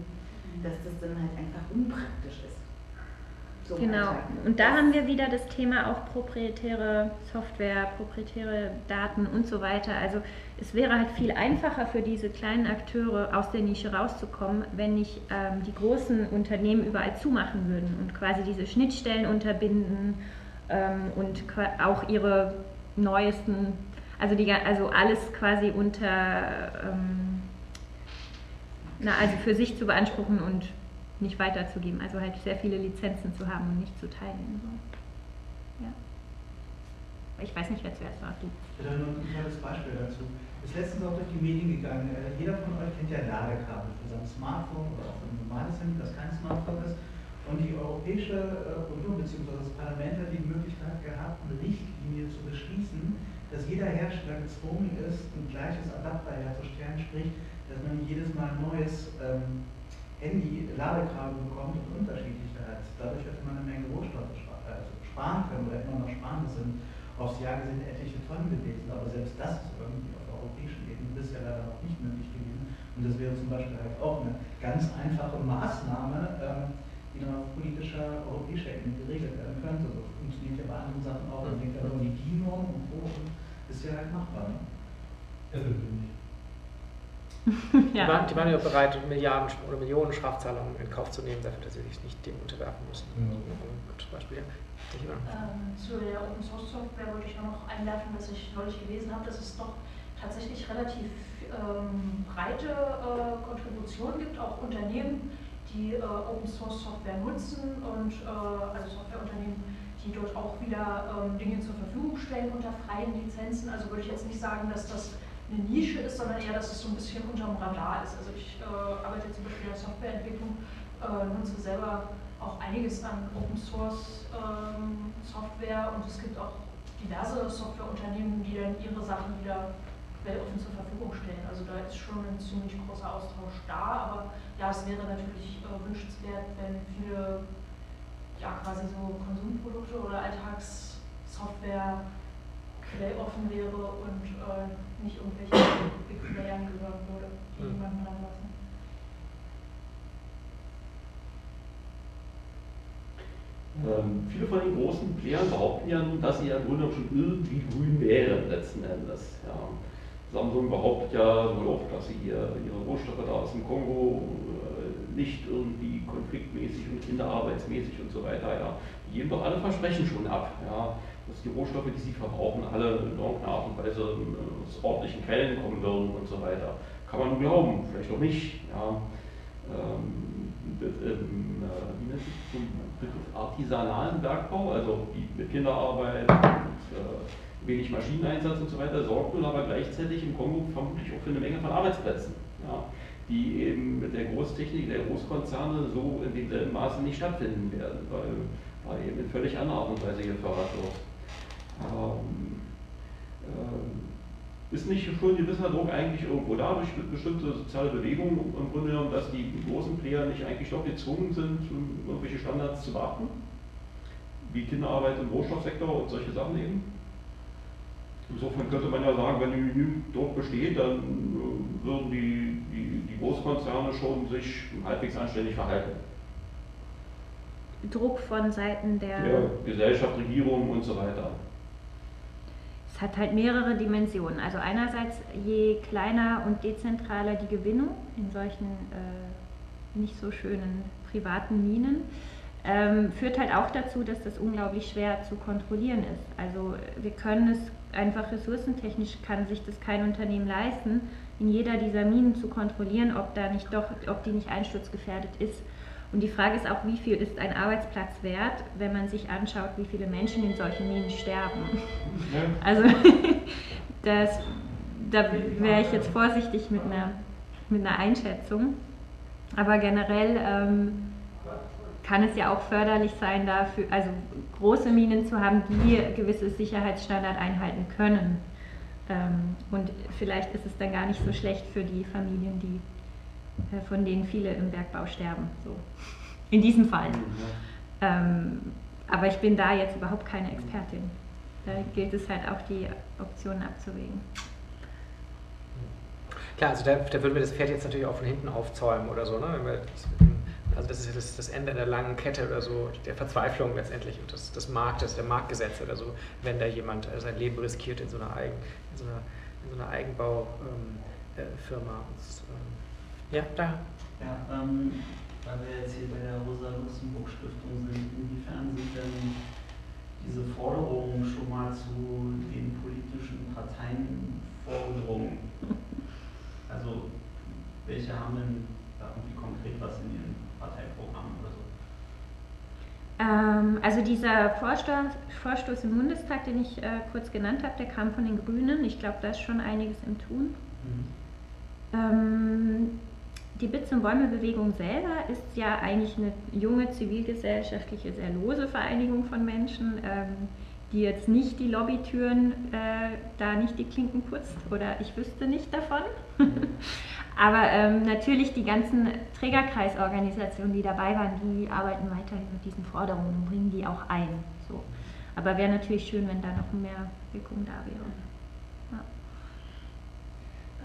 dass das dann halt einfach unpraktisch ist. So genau, und da haben wir wieder das Thema auch proprietäre Software, proprietäre Daten und so weiter. Also es wäre halt viel einfacher für diese kleinen Akteure aus der Nische rauszukommen, wenn nicht ähm, die großen Unternehmen überall zumachen würden und quasi diese Schnittstellen unterbinden ähm, und auch ihre neuesten, also, die, also alles quasi unter, ähm, na, also für sich zu beanspruchen und nicht weiterzugeben. Also halt sehr viele Lizenzen zu haben und nicht zu teilen. So. Ja. Ich weiß nicht, wer zuerst war. Du. Ich hätte nur ein kleines Beispiel dazu ist letztens auch durch die Medien gegangen. Äh, jeder von euch kennt ja Ladekabel für sein Smartphone oder auch für ein normales Handy, das kein Smartphone ist. Und die Europäische äh, Union bzw. das Parlament hat die Möglichkeit gehabt, eine Richtlinie zu beschließen, dass jeder Hersteller gezwungen ist, ein gleiches Adapter herzustellen, sprich, dass man jedes Mal ein neues ähm, Handy Ladekabel bekommt und unterschiedliche hat. Dadurch hätte man eine Menge Rohstoffe also sparen können oder immer noch sparen. Das sind aufs Jahr gesehen etliche Tonnen gewesen, aber selbst das ist irgendwie europäischen Ebene bisher leider noch nicht möglich gewesen. Und das wäre zum Beispiel halt auch eine ganz einfache Maßnahme, ähm, die dann auf politischer, europäischer Ebene geregelt werden könnte. So funktioniert ja bei anderen Sachen auch. Man denkt nur die DIN-Norm und so und ist ja halt machbar. Ne? nicht. ja. die, waren, die waren ja bereit, Milliarden oder Millionen Strafzahlungen in Kauf zu nehmen, dafür, dass sie sich nicht dem unterwerfen müssen. Mhm. Ein gutes Beispiel. Ähm, zu der Open Source Software wollte ich noch einwerfen, dass ich neulich gelesen habe, dass es doch tatsächlich relativ ähm, breite äh, Kontributionen gibt, auch Unternehmen, die äh, Open Source Software nutzen und äh, also Softwareunternehmen, die dort auch wieder ähm, Dinge zur Verfügung stellen unter freien Lizenzen. Also würde ich jetzt nicht sagen, dass das eine Nische ist, sondern eher, dass es so ein bisschen unterm Radar ist. Also ich äh, arbeite zum Beispiel in der Softwareentwicklung, äh, nutze selber auch einiges an Open Source ähm, Software und es gibt auch diverse Softwareunternehmen, die dann ihre Sachen wieder weltoffen zur Verfügung stellen. Also da ist schon ein ziemlich großer Austausch da, aber ja, es wäre natürlich äh, wünschenswert, wenn viele ja, quasi so Konsumprodukte oder Alltagssoftware quelloffen wäre und äh, nicht irgendwelche Big Playern gehören würde, die mhm. niemanden ranlassen. Ähm, viele von den großen Playern behaupten ja nun, dass sie ja im Grunde schon irgendwie grün wären letzten Endes. Ja. Samsung behauptet ja wohl auch, dass sie ihr, ihre Rohstoffe da aus dem Kongo äh, nicht irgendwie konfliktmäßig und kinderarbeitsmäßig und so weiter, ja, die geben doch alle Versprechen schon ab, ja, dass die Rohstoffe, die sie verbrauchen, alle in irgendeiner Art und Weise äh, aus ordentlichen Quellen kommen würden und so weiter. Kann man nur glauben, vielleicht auch nicht. Ja. Ähm, ähm, äh, wie nennt sich das? artisanalen Bergbau, also mit Kinderarbeit und äh, wenig Maschineneinsatz und so weiter, sorgt nun aber gleichzeitig im Kongo vermutlich auch für eine Menge von Arbeitsplätzen, ja, die eben mit der Großtechnik der Großkonzerne so in demselben Maße nicht stattfinden werden, weil, weil eben in völlig anderer Art und Weise gefördert wird. Ähm, äh, ist nicht schon ein gewisser Druck eigentlich irgendwo da durch bestimmte soziale Bewegungen im Grunde genommen, dass die großen Player nicht eigentlich doch gezwungen sind, irgendwelche Standards zu beachten? Wie Kinderarbeit im Rohstoffsektor und solche Sachen eben? Insofern könnte man ja sagen, wenn genügend Druck besteht, dann äh, würden die, die, die Großkonzerne schon sich halbwegs anständig verhalten. Druck von Seiten der ja, Gesellschaft, Regierung und so weiter. Es hat halt mehrere Dimensionen. Also einerseits, je kleiner und dezentraler die Gewinnung in solchen äh, nicht so schönen privaten Minen, ähm, führt halt auch dazu, dass das unglaublich schwer zu kontrollieren ist. Also wir können es einfach ressourcentechnisch kann sich das kein Unternehmen leisten, in jeder dieser Minen zu kontrollieren, ob da nicht doch, ob die nicht einsturzgefährdet ist. Und die Frage ist auch, wie viel ist ein Arbeitsplatz wert, wenn man sich anschaut, wie viele Menschen in solchen Minen sterben. Also das, da wäre ich jetzt vorsichtig mit einer, mit einer Einschätzung. Aber generell ähm, kann es ja auch förderlich sein, dafür, also große Minen zu haben, die gewisse Sicherheitsstandard einhalten können. Ähm, und vielleicht ist es dann gar nicht so schlecht für die Familien, die, äh, von denen viele im Bergbau sterben. So. In diesem Fall. Ähm, aber ich bin da jetzt überhaupt keine Expertin. Da gilt es halt auch, die Optionen abzuwägen. Klar, also da, da würden wir das Pferd jetzt natürlich auch von hinten aufzäumen oder so. Ne? Also das ist das, das Ende der langen Kette oder so, der Verzweiflung letztendlich und des, des Marktes, der Marktgesetze oder so, wenn da jemand äh, sein Leben riskiert in so einer, Eigen, in so einer, in so einer Eigenbaufirma. Ähm, äh, ja, da. Ja, ähm, weil wir jetzt hier bei der Rosa-Luxemburg-Stiftung sind, inwiefern sind denn diese Forderungen schon mal zu den politischen Parteien vorgedrungen? Also, welche haben denn da irgendwie konkret was in ihren Parteiprogrammen oder so? Ähm, also dieser Vorstoß, Vorstoß, im Bundestag, den ich äh, kurz genannt habe, der kam von den Grünen. Ich glaube, da ist schon einiges im Tun. Mhm. Ähm, die Bits- und Bäume-Bewegung selber ist ja eigentlich eine junge zivilgesellschaftliche, sehr lose Vereinigung von Menschen, ähm, die jetzt nicht die Lobbytüren, äh, da nicht die Klinken putzt oder ich wüsste nicht davon. Aber ähm, natürlich die ganzen Trägerkreisorganisationen, die dabei waren, die arbeiten weiterhin mit diesen Forderungen und bringen die auch ein. So. Aber wäre natürlich schön, wenn da noch mehr Wirkung da wäre.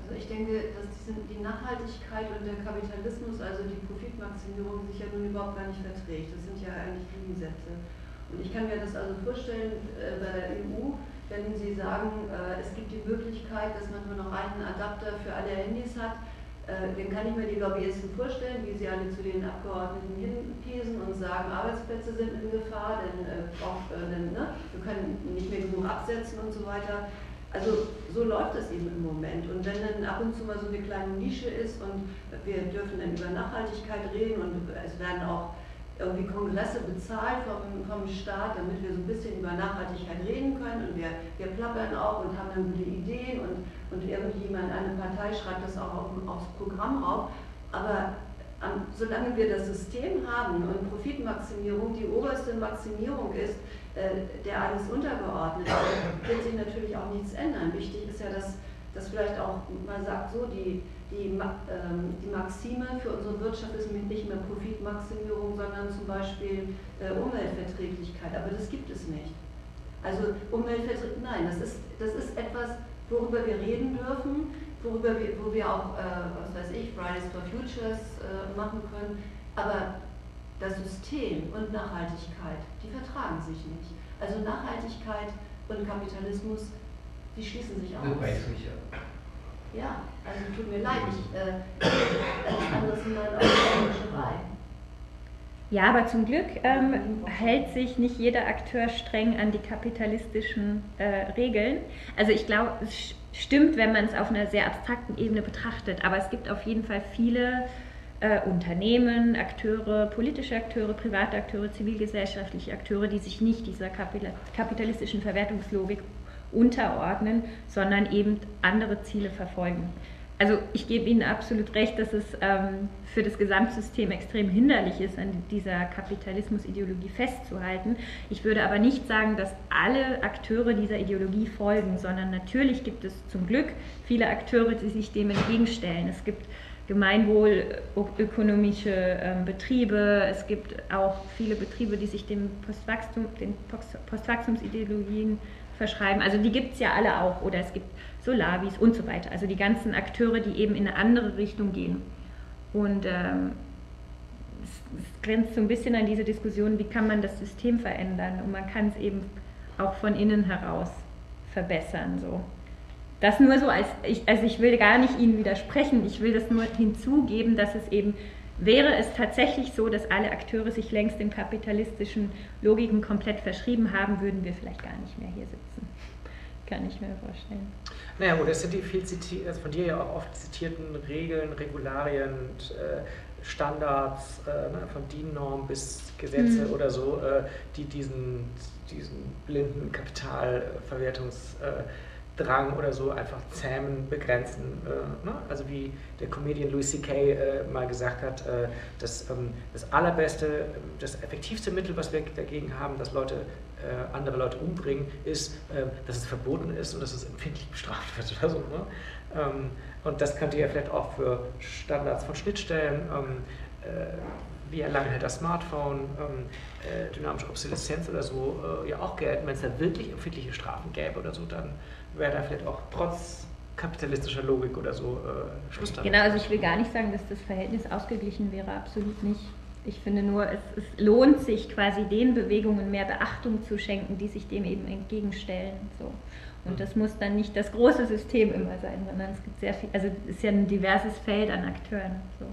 Also ich denke, dass die Nachhaltigkeit und der Kapitalismus, also die Profitmaximierung, sich ja nun überhaupt gar nicht verträgt. Das sind ja eigentlich Gegensätze. Und ich kann mir das also vorstellen äh, bei der EU, wenn Sie sagen, äh, es gibt die Möglichkeit, dass man nur noch einen Adapter für alle Handys hat, dann kann ich mir die Lobbyisten vorstellen, wie sie alle zu den Abgeordneten hinpiesen und sagen, Arbeitsplätze sind in Gefahr, denn, äh, äh, denn ne, wir können nicht mehr genug absetzen und so weiter. Also so läuft es eben im Moment. Und wenn dann ab und zu mal so eine kleine Nische ist und wir dürfen dann über Nachhaltigkeit reden und es werden auch irgendwie Kongresse bezahlt vom, vom Staat, damit wir so ein bisschen über Nachhaltigkeit reden können und wir, wir plappern auch und haben dann gute Ideen und, und irgendjemand, eine Partei schreibt das auch auf, aufs Programm auf. Aber um, solange wir das System haben und Profitmaximierung die oberste Maximierung ist, äh, der alles untergeordnet ist, wird sich natürlich auch nichts ändern. Wichtig ist ja, dass, dass vielleicht auch man sagt, so die, die, ähm, die Maxime für unsere Wirtschaft ist nicht mehr Profitmaximierung, sondern zum Beispiel äh, Umweltverträglichkeit. Aber das gibt es nicht. Also Umweltverträglichkeit, nein, das ist, das ist etwas, worüber wir reden dürfen, worüber wir, wo wir auch, äh, was weiß ich, Fridays for Futures äh, machen können. Aber das System und Nachhaltigkeit, die vertragen sich nicht. Also Nachhaltigkeit und Kapitalismus, die schließen sich aus. Ja, also tut mir leid, ich, äh, alles andere sind dann auch Mischerei. Ja, aber zum Glück ähm, hält sich nicht jeder Akteur streng an die kapitalistischen äh, Regeln. Also ich glaube, es stimmt, wenn man es auf einer sehr abstrakten Ebene betrachtet, aber es gibt auf jeden Fall viele äh, Unternehmen, Akteure, politische Akteure, private Akteure, zivilgesellschaftliche Akteure, die sich nicht dieser kapitalistischen Verwertungslogik unterordnen, sondern eben andere Ziele verfolgen. Also ich gebe Ihnen absolut recht, dass es ähm, für das Gesamtsystem extrem hinderlich ist, an dieser Kapitalismusideologie festzuhalten. Ich würde aber nicht sagen, dass alle Akteure dieser Ideologie folgen, sondern natürlich gibt es zum Glück viele Akteure, die sich dem entgegenstellen. Es gibt gemeinwohlökonomische äh, Betriebe. Es gibt auch viele Betriebe, die sich dem Postwachstum, den Postwachstumsideologien verschreiben. Also die gibt es ja alle auch. Oder es gibt Solavis und so weiter. Also die ganzen Akteure, die eben in eine andere Richtung gehen. Und ähm, es, es grenzt so ein bisschen an diese Diskussion, wie kann man das System verändern. Und man kann es eben auch von innen heraus verbessern. So. Das nur so als, ich, also ich will gar nicht Ihnen widersprechen, ich will das nur hinzugeben, dass es eben wäre es tatsächlich so, dass alle Akteure sich längst den kapitalistischen Logiken komplett verschrieben haben, würden wir vielleicht gar nicht mehr hier sitzen. Kann ich mir vorstellen. Naja, gut, das sind die viel ziti also von dir ja auch oft zitierten Regeln, Regularien, äh, Standards, äh, ne, von DIN-Norm bis Gesetze mhm. oder so, äh, die diesen, diesen blinden Kapitalverwertungsdrang oder so einfach zähmen, begrenzen. Äh, ne? Also wie der Comedian Louis C.K. Äh, mal gesagt hat, äh, dass ähm, das allerbeste, das effektivste Mittel, was wir dagegen haben, dass Leute andere Leute umbringen, ist, dass es verboten ist und dass es empfindlich bestraft wird oder so. Ne? Ähm, und das könnte ja vielleicht auch für Standards von Schnittstellen, ähm, äh, wie lange hält das Smartphone, ähm, äh, dynamische Obsoleszenz oder so, äh, ja auch gelten. Wenn es da wirklich empfindliche Strafen gäbe oder so, dann wäre da vielleicht auch trotz kapitalistischer Logik oder so äh, Schluss damit. Genau, also ich will gar nicht sagen, dass das Verhältnis ausgeglichen wäre, absolut nicht. Ich finde nur, es, es, lohnt sich quasi den Bewegungen mehr Beachtung zu schenken, die sich dem eben entgegenstellen. So. Und das muss dann nicht das große System immer sein, sondern es gibt sehr viel, also es ist ja ein diverses Feld an Akteuren. So.